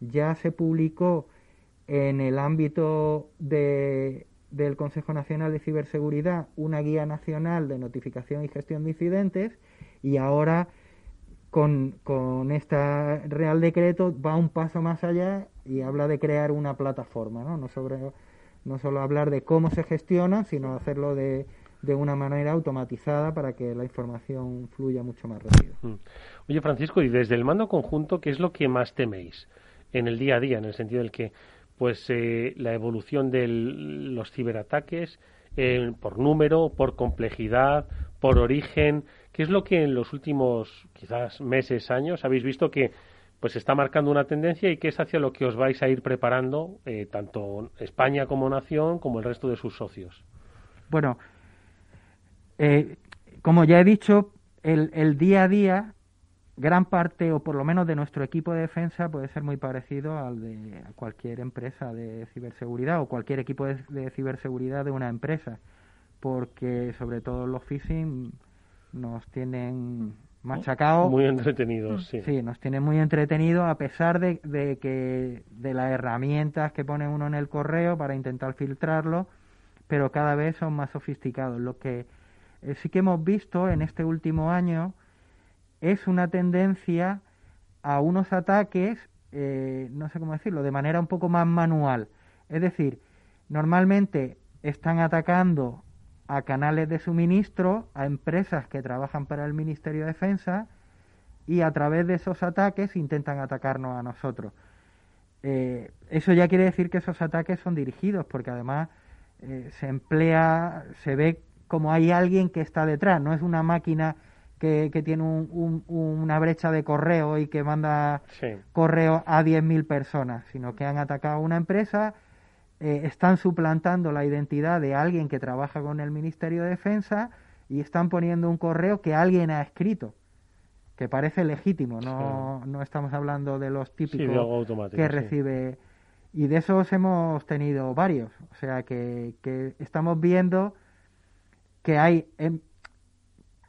Ya se publicó en el ámbito de, del Consejo Nacional de Ciberseguridad una guía nacional de notificación y gestión de incidentes y ahora con, con este Real Decreto va un paso más allá y habla de crear una plataforma, ¿no? No, sobre, no solo hablar de cómo se gestiona, sino hacerlo de, de una manera automatizada para que la información fluya mucho más rápido. Mm. Oye, Francisco, y desde el mando conjunto, ¿qué es lo que más teméis en el día a día, en el sentido del que pues eh, la evolución de los ciberataques eh, por número, por complejidad, por origen, ¿Qué es lo que en los últimos quizás meses, años habéis visto que pues está marcando una tendencia y que es hacia lo que os vais a ir preparando eh, tanto España como nación como el resto de sus socios? Bueno, eh, como ya he dicho, el, el, día a día, gran parte o por lo menos de nuestro equipo de defensa puede ser muy parecido al de cualquier empresa de ciberseguridad o cualquier equipo de, de ciberseguridad de una empresa, porque sobre todo los phishing nos tienen machacados. Muy entretenidos, sí. Sí, nos tienen muy entretenidos a pesar de, de, que de las herramientas que pone uno en el correo para intentar filtrarlo, pero cada vez son más sofisticados. Lo que eh, sí que hemos visto en este último año es una tendencia a unos ataques eh, no sé cómo decirlo, de manera un poco más manual. Es decir, normalmente están atacando a canales de suministro, a empresas que trabajan para el Ministerio de Defensa y a través de esos ataques intentan atacarnos a nosotros. Eh, eso ya quiere decir que esos ataques son dirigidos, porque además eh, se emplea, se ve como hay alguien que está detrás, no es una máquina que, tiene una brecha de correo y que manda correo a 10.000 personas, sino que han atacado a una empresa, eh, están suplantando la identidad de alguien que trabaja con el Ministerio de Defensa y están poniendo un correo que alguien ha escrito que parece legítimo, no, no estamos hablando de los típicos que recibe. Y de esos hemos tenido varios. O sea que, que estamos viendo que hay em,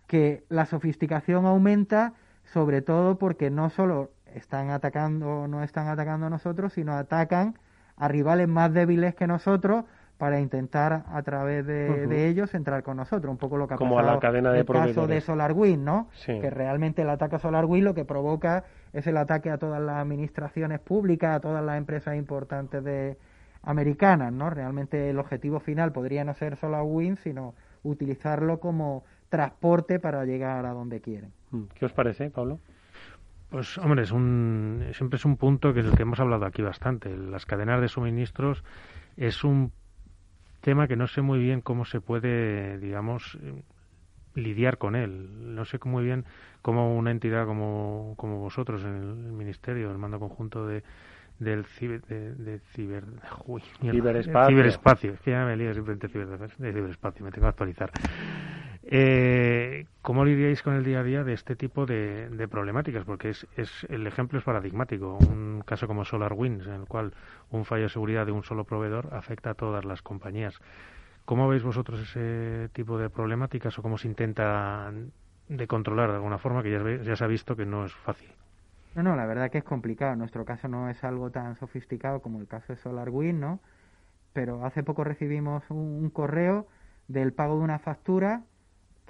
que la sofisticación aumenta, sobre todo porque no solo están atacando, no están atacando a nosotros, sino atacan a rivales más débiles que nosotros para intentar a través de, ellos entrar con nosotros, un poco lo que ha Como pasado la cadena de el caso de SolarWind, ¿no? Que realmente el ataque a SolarWind lo que provoca es el ataque a todas las administraciones públicas, a todas las empresas importantes de americanas, ¿no? Realmente el objetivo final podría no ser SolarWind, sino utilizarlo como transporte para llegar a donde quieren. Mm. ¿Qué os parece, Pablo? Pues, hombre, es un, siempre es un punto que es el que hemos hablado aquí bastante. Las cadenas de suministros es un tema que no sé muy bien cómo se puede, digamos, lidiar con él. No sé muy bien cómo una entidad como, como vosotros en el Ministerio, el mando conjunto de, del ciber, de, ciber, ciberespacio. ciberespacio. Es que ya me lío simplemente de ciberespacio, me tengo que actualizar. Eh, ¿Cómo lidiáis con el día a día de este tipo de, problemáticas? Porque es, es, el ejemplo es paradigmático. Un caso como SolarWinds, en el cual un fallo de seguridad de un solo proveedor afecta a todas las compañías. ¿Cómo veis vosotros ese tipo de problemáticas o cómo se intenta de controlar de alguna forma que ya, se ha visto que no es fácil? No, no, la verdad que es complicado. Nuestro caso no es algo tan sofisticado como el caso de SolarWinds, ¿no? Pero hace poco recibimos un correo del pago de una factura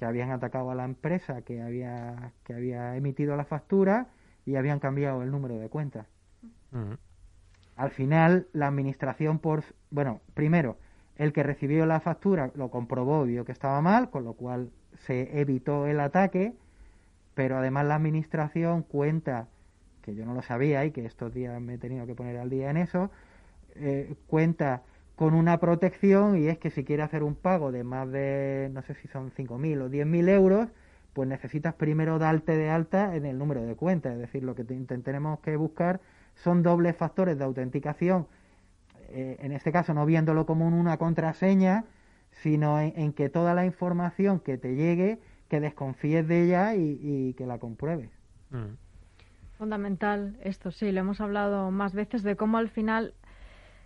que habían atacado a la empresa que había, que había emitido la factura y habían cambiado el número de cuenta. Al final, la administración, por bueno, primero, el que recibió la factura lo comprobó y vio que estaba mal, con lo cual se evitó el ataque, pero además la administración cuenta, que yo no lo sabía y que estos días me he tenido que poner al día en eso, eh, cuenta con una protección y es que si quiere hacer un pago de más de, no sé si son 5.000 o 10.000 euros, pues necesitas primero darte de alta en el número de cuenta. Es decir, lo que tenemos que buscar son dobles factores de autenticación, eh, en este caso no viéndolo como una contraseña, sino en, que toda la información que te llegue, que desconfíes de ella y, que la compruebes. Mm. Fundamental esto, sí, lo hemos hablado más veces de cómo al final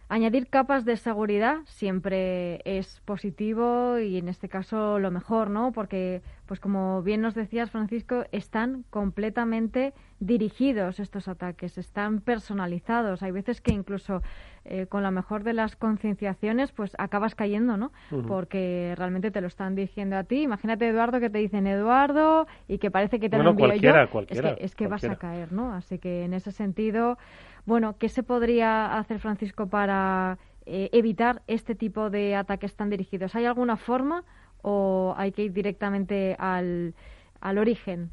Añadir capas de seguridad siempre es positivo y en este caso lo mejor, ¿no? Porque, pues como bien nos decías, Francisco, están completamente dirigidos estos ataques, están personalizados. Hay veces que incluso eh, con la mejor de las concienciaciones, pues acabas cayendo, ¿no? Porque realmente te lo están dirigiendo a ti. Imagínate, Eduardo, que te dicen Eduardo y que parece que te lo envío yo. es que, es que vas a caer, ¿no? Así que en ese sentido bueno, ¿qué se podría hacer, Francisco, para eh, evitar este tipo de ataques tan dirigidos? ¿Hay alguna forma o hay que ir directamente al, al origen?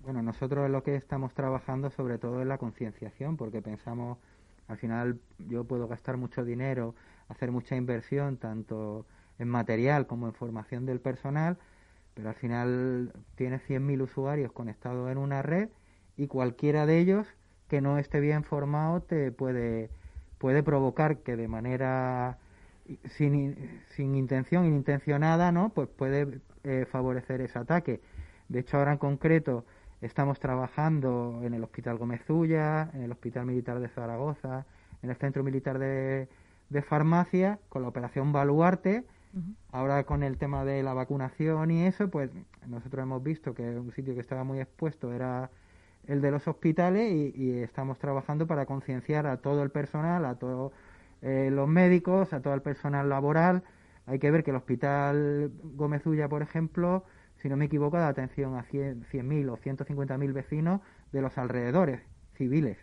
Bueno, nosotros lo que estamos trabajando sobre todo es la concienciación, porque pensamos, al final yo puedo gastar mucho dinero, hacer mucha inversión, tanto en material como en formación del personal, pero al final tiene 100.000 usuarios conectados en una red y cualquiera de ellos que no esté bien formado te puede, puede provocar que de manera sin, sin intención, inintencionada, ¿no? Pues puede eh, favorecer ese ataque. De hecho, ahora en concreto estamos trabajando en el Hospital Gómez Ulla, en el Hospital Militar de Zaragoza, en el Centro Militar de, de Farmacia, con la operación Baluarte. Ahora con el tema de la vacunación y eso, pues nosotros hemos visto que un sitio que estaba muy expuesto era el de los hospitales y, estamos trabajando para concienciar a todo el personal, a todos eh, los médicos, a todo el personal laboral. Hay que ver que el Hospital Gómez Ulla, por ejemplo, si no me equivoco, da atención a 100.000 o 150.000 vecinos de los alrededores civiles.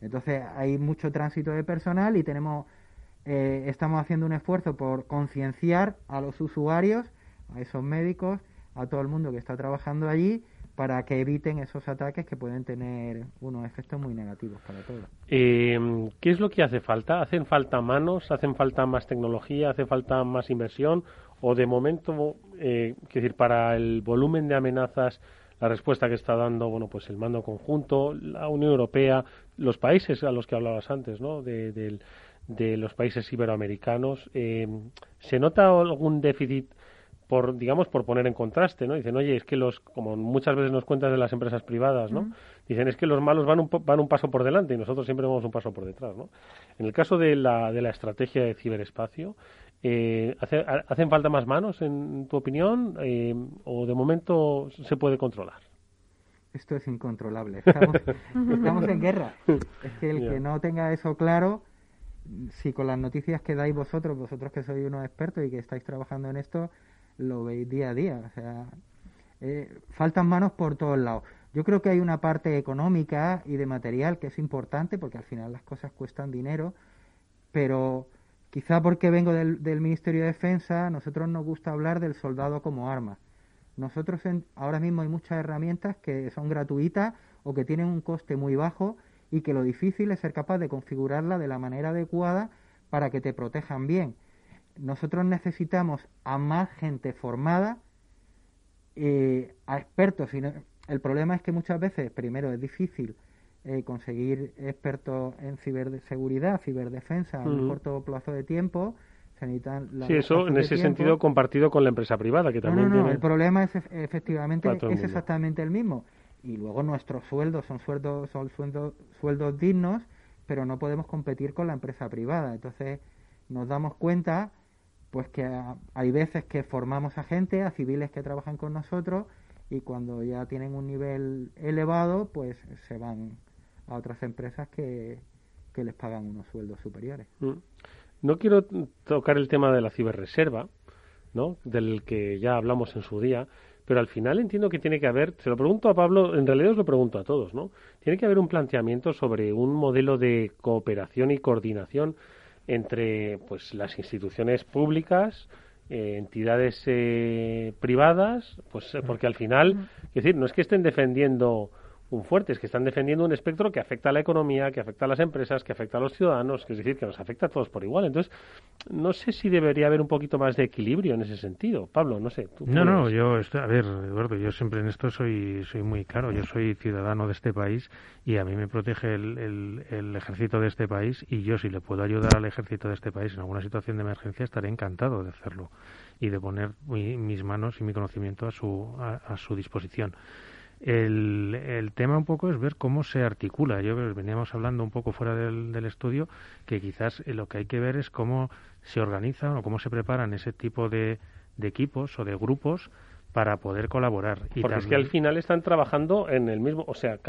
Entonces hay mucho tránsito de personal y tenemos, eh, estamos haciendo un esfuerzo por concienciar a los usuarios, a esos médicos, a todo el mundo que está trabajando allí para que eviten esos ataques que pueden tener unos efectos muy negativos para todos. Eh, ¿Qué es lo que hace falta? ¿Hacen falta manos? ¿Hacen falta más tecnología? ¿Hace falta más inversión? ¿O de momento, eh, decir, para el volumen de amenazas, la respuesta que está dando, bueno, pues el mando conjunto, la Unión Europea, los países a los que hablabas antes, ¿no? De, los países iberoamericanos, eh, ¿se nota algún déficit por digamos por poner en contraste no dicen oye es que los como muchas veces nos cuentan de las empresas privadas no dicen es que los malos van un van un paso por delante y nosotros siempre vamos un paso por detrás no en el caso de la de la estrategia de ciberespacio eh, hacen falta más manos en tu opinión eh, o de momento se puede controlar esto es incontrolable. Estamos, estamos en guerra. Es que el que no tenga eso claro si con las noticias que dais vosotros vosotros que sois unos expertos y que estáis trabajando en esto lo veis día a día. O sea, eh, faltan manos por todos lados. Yo creo que hay una parte económica y de material que es importante porque al final las cosas cuestan dinero, pero quizá porque vengo del, Ministerio de Defensa, nosotros nos gusta hablar del soldado como arma. Nosotros ahora mismo hay muchas herramientas que son gratuitas o que tienen un coste muy bajo y que lo difícil es ser capaz de configurarla de la manera adecuada para que te protejan bien nosotros necesitamos a más gente formada, eh, a expertos. el problema es que muchas veces, primero, es difícil eh, conseguir expertos en ciberseguridad, ciberdefensa en un corto plazo de tiempo. Se necesitan sí, eso en ese sentido compartido con la empresa privada, que también no, no, el problema es efectivamente es exactamente el mismo. Y luego nuestros sueldos son sueldos, son sueldos, sueldos dignos, pero no podemos competir con la empresa privada. Entonces nos damos cuenta pues que hay veces que formamos a gente, a civiles que trabajan con nosotros y cuando ya tienen un nivel elevado, pues se van a otras empresas que, que les pagan unos sueldos superiores. Mm. No quiero tocar el tema de la ciberreserva, ¿no? del que ya hablamos en su día, pero al final entiendo que tiene que haber, se lo pregunto a Pablo, en realidad os lo pregunto a todos, ¿no? Tiene que haber un planteamiento sobre un modelo de cooperación y coordinación entre pues las instituciones públicas, eh, entidades eh, privadas, pues porque al final, es decir, no es que estén defendiendo un fuerte, es que están defendiendo un espectro que afecta a la economía, que afecta a las empresas, que afecta a los ciudadanos, que es decir, que nos afecta a todos por igual. Entonces, no sé si debería haber un poquito más de equilibrio en ese sentido. Pablo, no sé. no, no, yo, a ver, Eduardo, yo siempre en esto soy, soy muy claro. Yo soy ciudadano de este país y a mí me protege el, el, ejército de este país y yo, si le puedo ayudar al ejército de este país en alguna situación de emergencia, estaré encantado de hacerlo y de poner mis manos y mi conocimiento a su, a su disposición. El, el, tema un poco es ver cómo se articula. Yo veníamos hablando un poco fuera del, del, estudio que quizás lo que hay que ver es cómo se organizan o cómo se preparan ese tipo de, de equipos o de grupos para poder colaborar. Y Porque es que al final están trabajando en el mismo, o sea,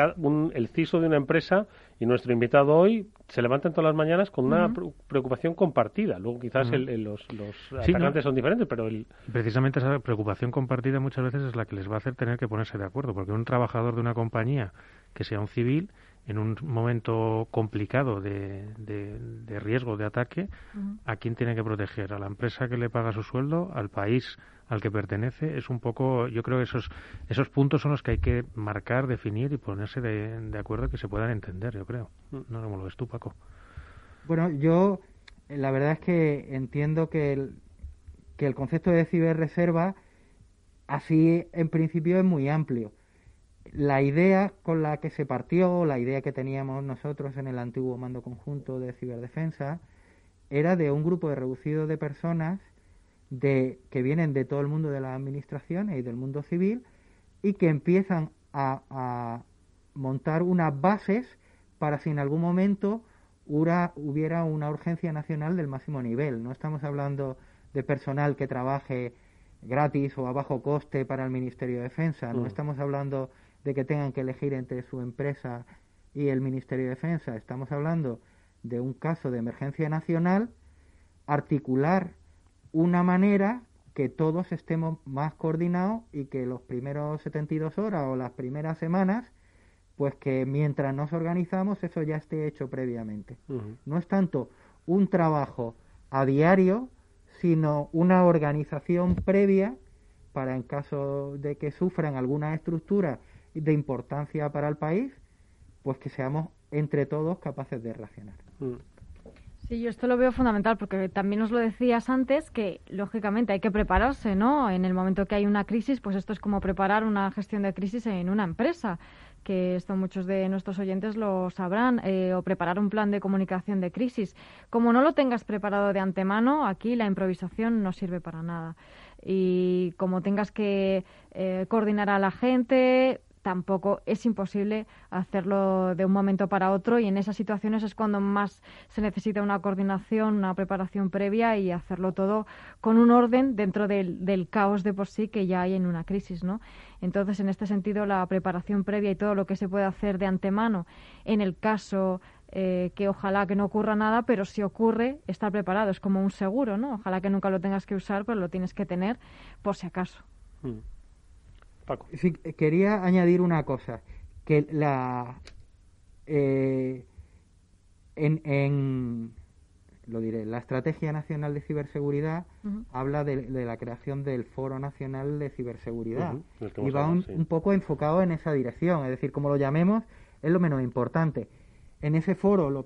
el CISO de una empresa y nuestro invitado hoy se levantan todas las mañanas con una preocupación compartida. Luego quizás los, los son diferentes, pero el... Precisamente esa preocupación compartida muchas veces es la que les va a hacer tener que ponerse de acuerdo, porque un trabajador de una compañía que sea un civil en un momento complicado de, de, riesgo de ataque, ¿a quién tiene que proteger? ¿A la empresa que le paga su sueldo? ¿Al país al que pertenece? Es un poco, yo creo que esos, esos puntos son los que hay que marcar, definir y ponerse de, de acuerdo que se puedan entender, yo creo. No lo ves tú, Paco. Bueno, yo la verdad es que entiendo que el, que el concepto de ciberreserva así en principio es muy amplio la idea con la que se partió, la idea que teníamos nosotros en el antiguo mando conjunto de ciberdefensa, era de un grupo de reducido de personas de, que vienen de todo el mundo de las administraciones y del mundo civil y que empiezan a, a montar unas bases para si en algún momento hubiera una urgencia nacional del máximo nivel. No estamos hablando de personal que trabaje gratis o a bajo coste para el Ministerio de Defensa, no mm. estamos hablando de que tengan que elegir entre su empresa y el Ministerio de Defensa. Estamos hablando de un caso de emergencia nacional, articular una manera que todos estemos más coordinados y que los primeros 72 horas o las primeras semanas pues que mientras nos organizamos eso ya esté hecho previamente. No es tanto un trabajo a diario, sino una organización previa para en caso de que sufran alguna estructura de importancia para el país, pues que seamos entre todos capaces de reaccionar. Mm. Sí, yo esto lo veo fundamental porque también os lo decías antes que lógicamente hay que prepararse, ¿no? En el momento que hay una crisis, pues esto es como preparar una gestión de crisis en una empresa, que esto muchos de nuestros oyentes lo sabrán, eh, o preparar un plan de comunicación de crisis. Como no lo tengas preparado de antemano, aquí la improvisación no sirve para nada. Y como tengas que eh, coordinar a la gente, tampoco es imposible hacerlo de un momento para otro y en esas situaciones es cuando más se necesita una coordinación, una preparación previa y hacerlo todo con un orden dentro del, caos de por sí que ya hay en una crisis, ¿no? Entonces, en este sentido, la preparación previa y todo lo que se puede hacer de antemano en el caso eh, que ojalá que no ocurra nada, pero si ocurre, estar preparado. Es como un seguro, ¿no? Ojalá que nunca lo tengas que usar, pero lo tienes que tener por si acaso. Mm quería añadir una cosa, que la eh, en, lo diré, la Estrategia Nacional de Ciberseguridad habla de, la creación del Foro Nacional de Ciberseguridad. Y va un, poco enfocado en esa dirección, es decir, como lo llamemos, es lo menos importante. En ese foro lo,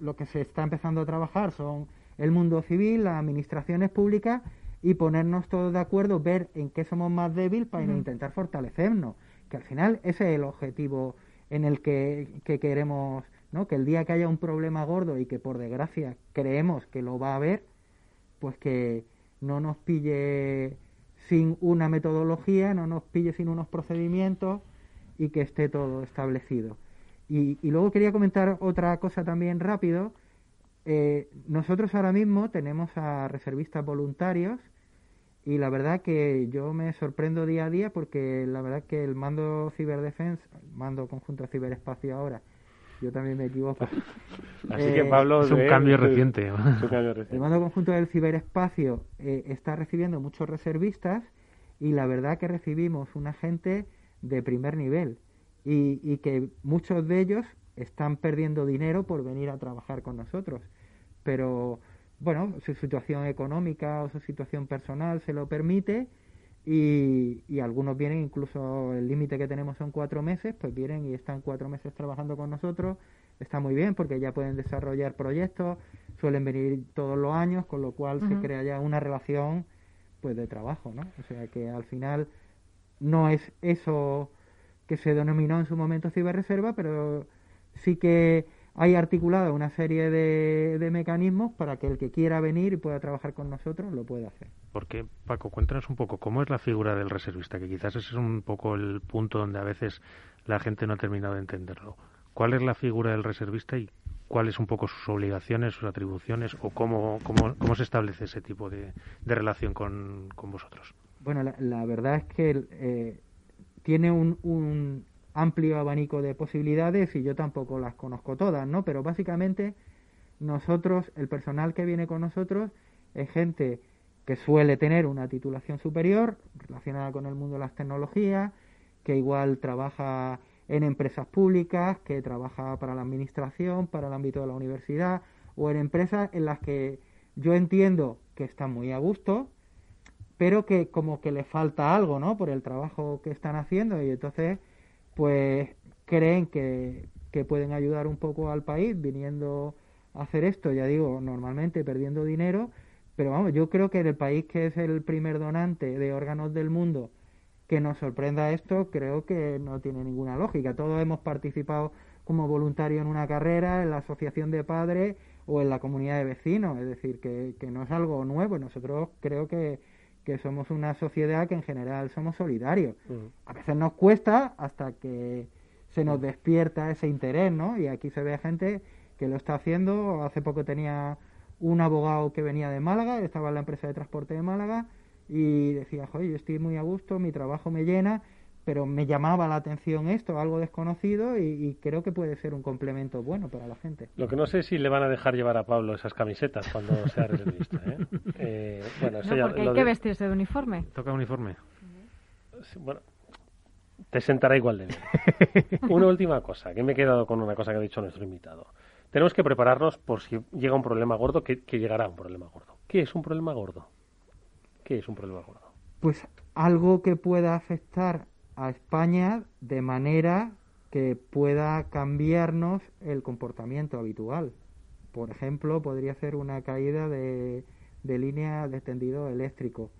lo que se está empezando a trabajar son el mundo civil, las administraciones públicas y ponernos todos de acuerdo, ver en qué somos más débiles para intentar fortalecernos, que al final ese es el objetivo en el que, queremos, ¿no? que el día que haya un problema gordo y que por desgracia creemos que lo va a haber, pues que no nos pille sin una metodología, no nos pille sin unos procedimientos y que esté todo establecido. Y, y luego quería comentar otra cosa también rápido, eh, nosotros ahora mismo tenemos a reservistas voluntarios y la verdad que yo me sorprendo día a día porque la verdad que el mando ciberdefensa, el mando conjunto de ciberespacio ahora, yo también me equivoco. Así que eh, Pablo es un cambio reciente. El mando conjunto del ciberespacio eh, está recibiendo muchos reservistas y la verdad que recibimos una gente de primer nivel y, y que muchos de ellos están perdiendo dinero por venir a trabajar con nosotros pero bueno, su situación económica o su situación personal se lo permite y, y algunos vienen, incluso el límite que tenemos son cuatro meses, pues vienen y están cuatro meses trabajando con nosotros, está muy bien porque ya pueden desarrollar proyectos, suelen venir todos los años, con lo cual se crea ya una relación pues de trabajo, ¿no? O sea que al final no es eso que se denominó en su momento ciberreserva, pero sí que hay articulada una serie de, mecanismos para que el que quiera venir y pueda trabajar con nosotros lo pueda hacer. Porque, Paco, cuéntanos un poco, ¿cómo es la figura del reservista? Que quizás ese es un poco el punto donde a veces la gente no ha terminado de entenderlo. ¿Cuál es la figura del reservista y cuáles un poco sus obligaciones, sus atribuciones o cómo, cómo, cómo se establece ese tipo de, relación con, vosotros? Bueno, la, verdad es que eh, tiene un, amplio abanico de posibilidades y yo tampoco las conozco todas, ¿no? Pero básicamente nosotros, el personal que viene con nosotros es gente que suele tener una titulación superior relacionada con el mundo de las tecnologías, que igual trabaja en empresas públicas, que trabaja para la administración, para el ámbito de la universidad, o en empresas en las que yo entiendo que están muy a gusto, pero que como que le falta algo, ¿no? Por el trabajo que están haciendo y entonces pues creen que, pueden ayudar un poco al país viniendo a hacer esto, ya digo, normalmente perdiendo dinero, pero vamos, yo creo que el país que es el primer donante de órganos del mundo que nos sorprenda esto, creo que no tiene ninguna lógica. Todos hemos participado como voluntarios en una carrera, en la asociación de padres o en la comunidad de vecinos, es decir, que, que no es algo nuevo. Nosotros creo que que somos una sociedad que en general somos solidarios. A veces nos cuesta hasta que se nos despierta ese interés, ¿no? Y aquí se ve gente que lo está haciendo. Hace poco tenía un abogado que venía de Málaga, estaba en la empresa de transporte de Málaga y decía, joder, yo estoy muy a gusto, mi trabajo me llena pero me llamaba la atención esto, algo desconocido, y, creo que puede ser un complemento bueno para la gente. Lo que no sé es si le van a dejar llevar a Pablo esas camisetas cuando sea reservista. ¿eh? eh bueno, eso no, porque hay que vestirse de uniforme. Toca uniforme. bueno, te sentará igual de bien. una última cosa, que me he quedado con una cosa que ha dicho nuestro invitado. Tenemos que prepararnos por si llega un problema gordo, que, que llegará un problema gordo. ¿Qué es un problema gordo? ¿Qué es un problema gordo? Pues algo que pueda afectar a España de manera que pueda cambiarnos el comportamiento habitual. Por ejemplo, podría ser una caída de, de línea de tendido eléctrico.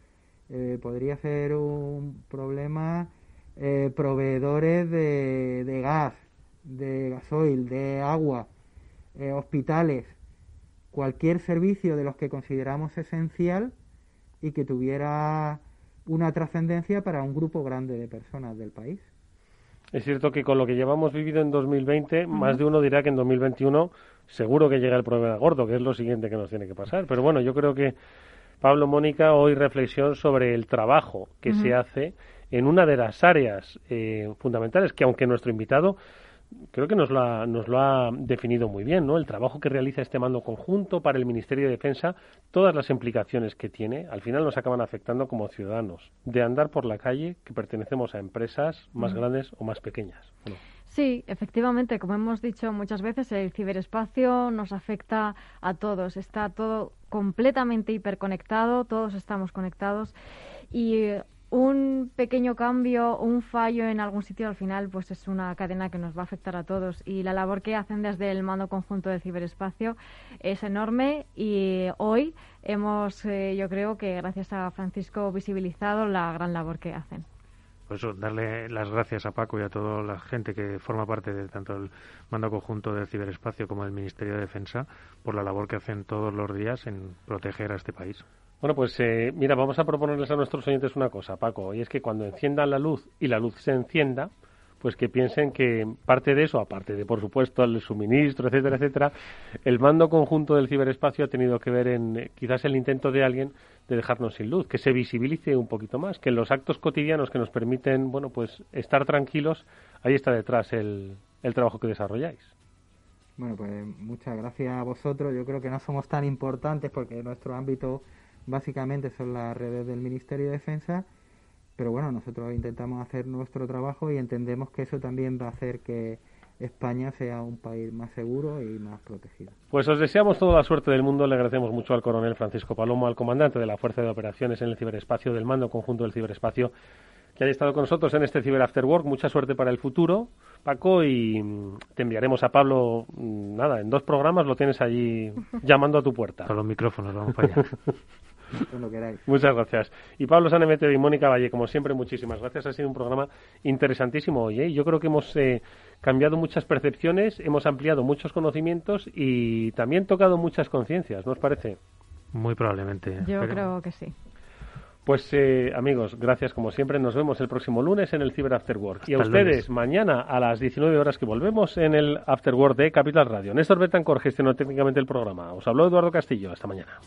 Eh, podría ser un problema eh, proveedores de, de, gas, de gasoil, de agua, eh, hospitales, cualquier servicio de los que consideramos esencial y que tuviera una trascendencia para un grupo grande de personas del país. Es cierto que con lo que llevamos vivido en 2020, más de uno dirá que en 2021 seguro que llega el problema gordo, que es lo siguiente que nos tiene que pasar. Pero bueno, yo creo que Pablo Mónica hoy reflexión sobre el trabajo que se hace en una de las áreas eh, fundamentales que aunque nuestro invitado creo que nos lo, ha, nos lo ha definido muy bien, ¿no? El trabajo que realiza este mando conjunto para el Ministerio de Defensa, todas las implicaciones que tiene, al final nos acaban afectando como ciudadanos, de andar por la calle que pertenecemos a empresas más grandes o más pequeñas. Sí, efectivamente, como hemos dicho muchas veces, el ciberespacio nos afecta a todos, está todo completamente hiperconectado, todos estamos conectados y un pequeño cambio, un fallo en algún sitio, al final, pues es una cadena que nos va a afectar a todos. Y la labor que hacen desde el mando conjunto del ciberespacio es enorme y hoy hemos, eh, yo creo que gracias a Francisco, visibilizado la gran labor que hacen. Pues eso, darle las gracias a Paco y a toda la gente que forma parte de tanto el mando conjunto del ciberespacio como del Ministerio de Defensa por la labor que hacen todos los días en proteger a este país. Bueno, pues eh, mira, vamos a proponerles a nuestros oyentes una cosa, Paco, y es que cuando enciendan la luz y la luz se encienda, pues que piensen que parte de eso, aparte de, por supuesto, el suministro, etcétera, etcétera, el mando conjunto del ciberespacio ha tenido que ver en eh, quizás el intento de alguien de dejarnos sin luz, que se visibilice un poquito más, que en los actos cotidianos que nos permiten, bueno, pues estar tranquilos, ahí está detrás el, el trabajo que desarrolláis. Bueno, pues muchas gracias a vosotros. Yo creo que no somos tan importantes porque nuestro ámbito básicamente son las redes del Ministerio de Defensa, pero bueno, nosotros intentamos hacer nuestro trabajo y entendemos que eso también va a hacer que España sea un país más seguro y más protegido. Pues os deseamos toda la suerte del mundo. Le agradecemos mucho al coronel Francisco Palomo, al comandante de la Fuerza de Operaciones en el Ciberespacio, del Mando Conjunto del Ciberespacio, que haya estado con nosotros en este Ciber After Work. Mucha suerte para el futuro, Paco, y te enviaremos a Pablo, mm, nada, en dos programas lo tienes allí llamando a tu puerta. Con los micrófonos, vamos para allá. Muchas gracias. Y Pablo Sanemete y Mónica Valle, como siempre, muchísimas gracias. Ha sido un programa interesantísimo hoy. ¿eh? Yo creo que hemos eh, cambiado muchas percepciones, hemos ampliado muchos conocimientos y también tocado muchas conciencias, ¿no os parece? Muy probablemente. Yo creo que sí. Pues eh, amigos, gracias como siempre. Nos vemos el próximo lunes en el Cyber After Work. y a ustedes mañana a las 19 horas que volvemos en el After Work de Capital Radio. Néstor Betancor gestionó técnicamente el programa. Os habló Eduardo Castillo. Hasta mañana.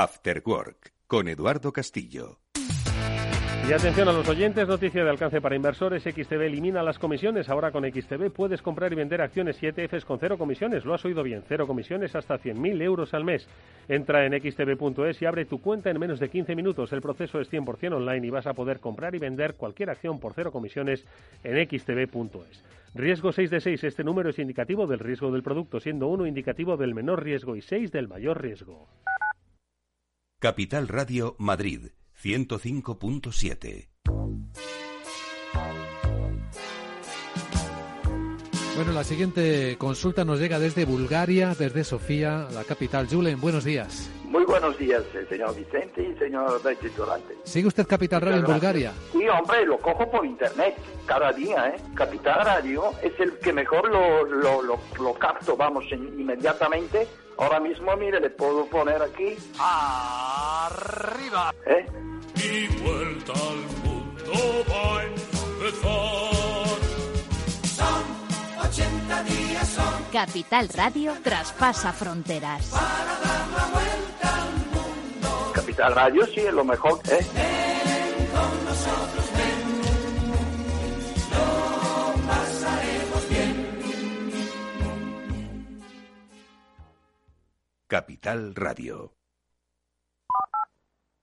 After Work con Eduardo Castillo. Y atención a los oyentes, noticia de alcance para inversores, XTB elimina las comisiones. Ahora con XTB puedes comprar y vender acciones y ETFs con cero comisiones. Lo has oído bien, cero comisiones hasta 100.000 euros al mes. Entra en xtb.es y abre tu cuenta en menos de 15 minutos. El proceso es 100% online y vas a poder comprar y vender cualquier acción por cero comisiones en xtb.es. Riesgo 6 de 6, este número es indicativo del riesgo del producto, siendo uno indicativo del menor riesgo y 6 del mayor riesgo. Capital Radio Madrid 105.7. Bueno, la siguiente consulta nos llega desde Bulgaria, desde Sofía, la capital. Julen, buenos días. Muy buenos días, eh, señor Vicente y señor Durante. ¿Sigue usted Capital Radio en Bulgaria? Sí, hombre, lo cojo por internet cada día, ¿eh? Capital Radio es el que mejor lo, lo, lo, capto, vamos, inmediatamente. Ahora mismo, mire, le puedo poner aquí. ¡Arriba! ¿Eh? Mi vuelta al mundo va a empezar. Son 80 días, son Capital Radio traspasa fronteras. Capital Radio sí es lo mejor, ¿eh? Capital Radio.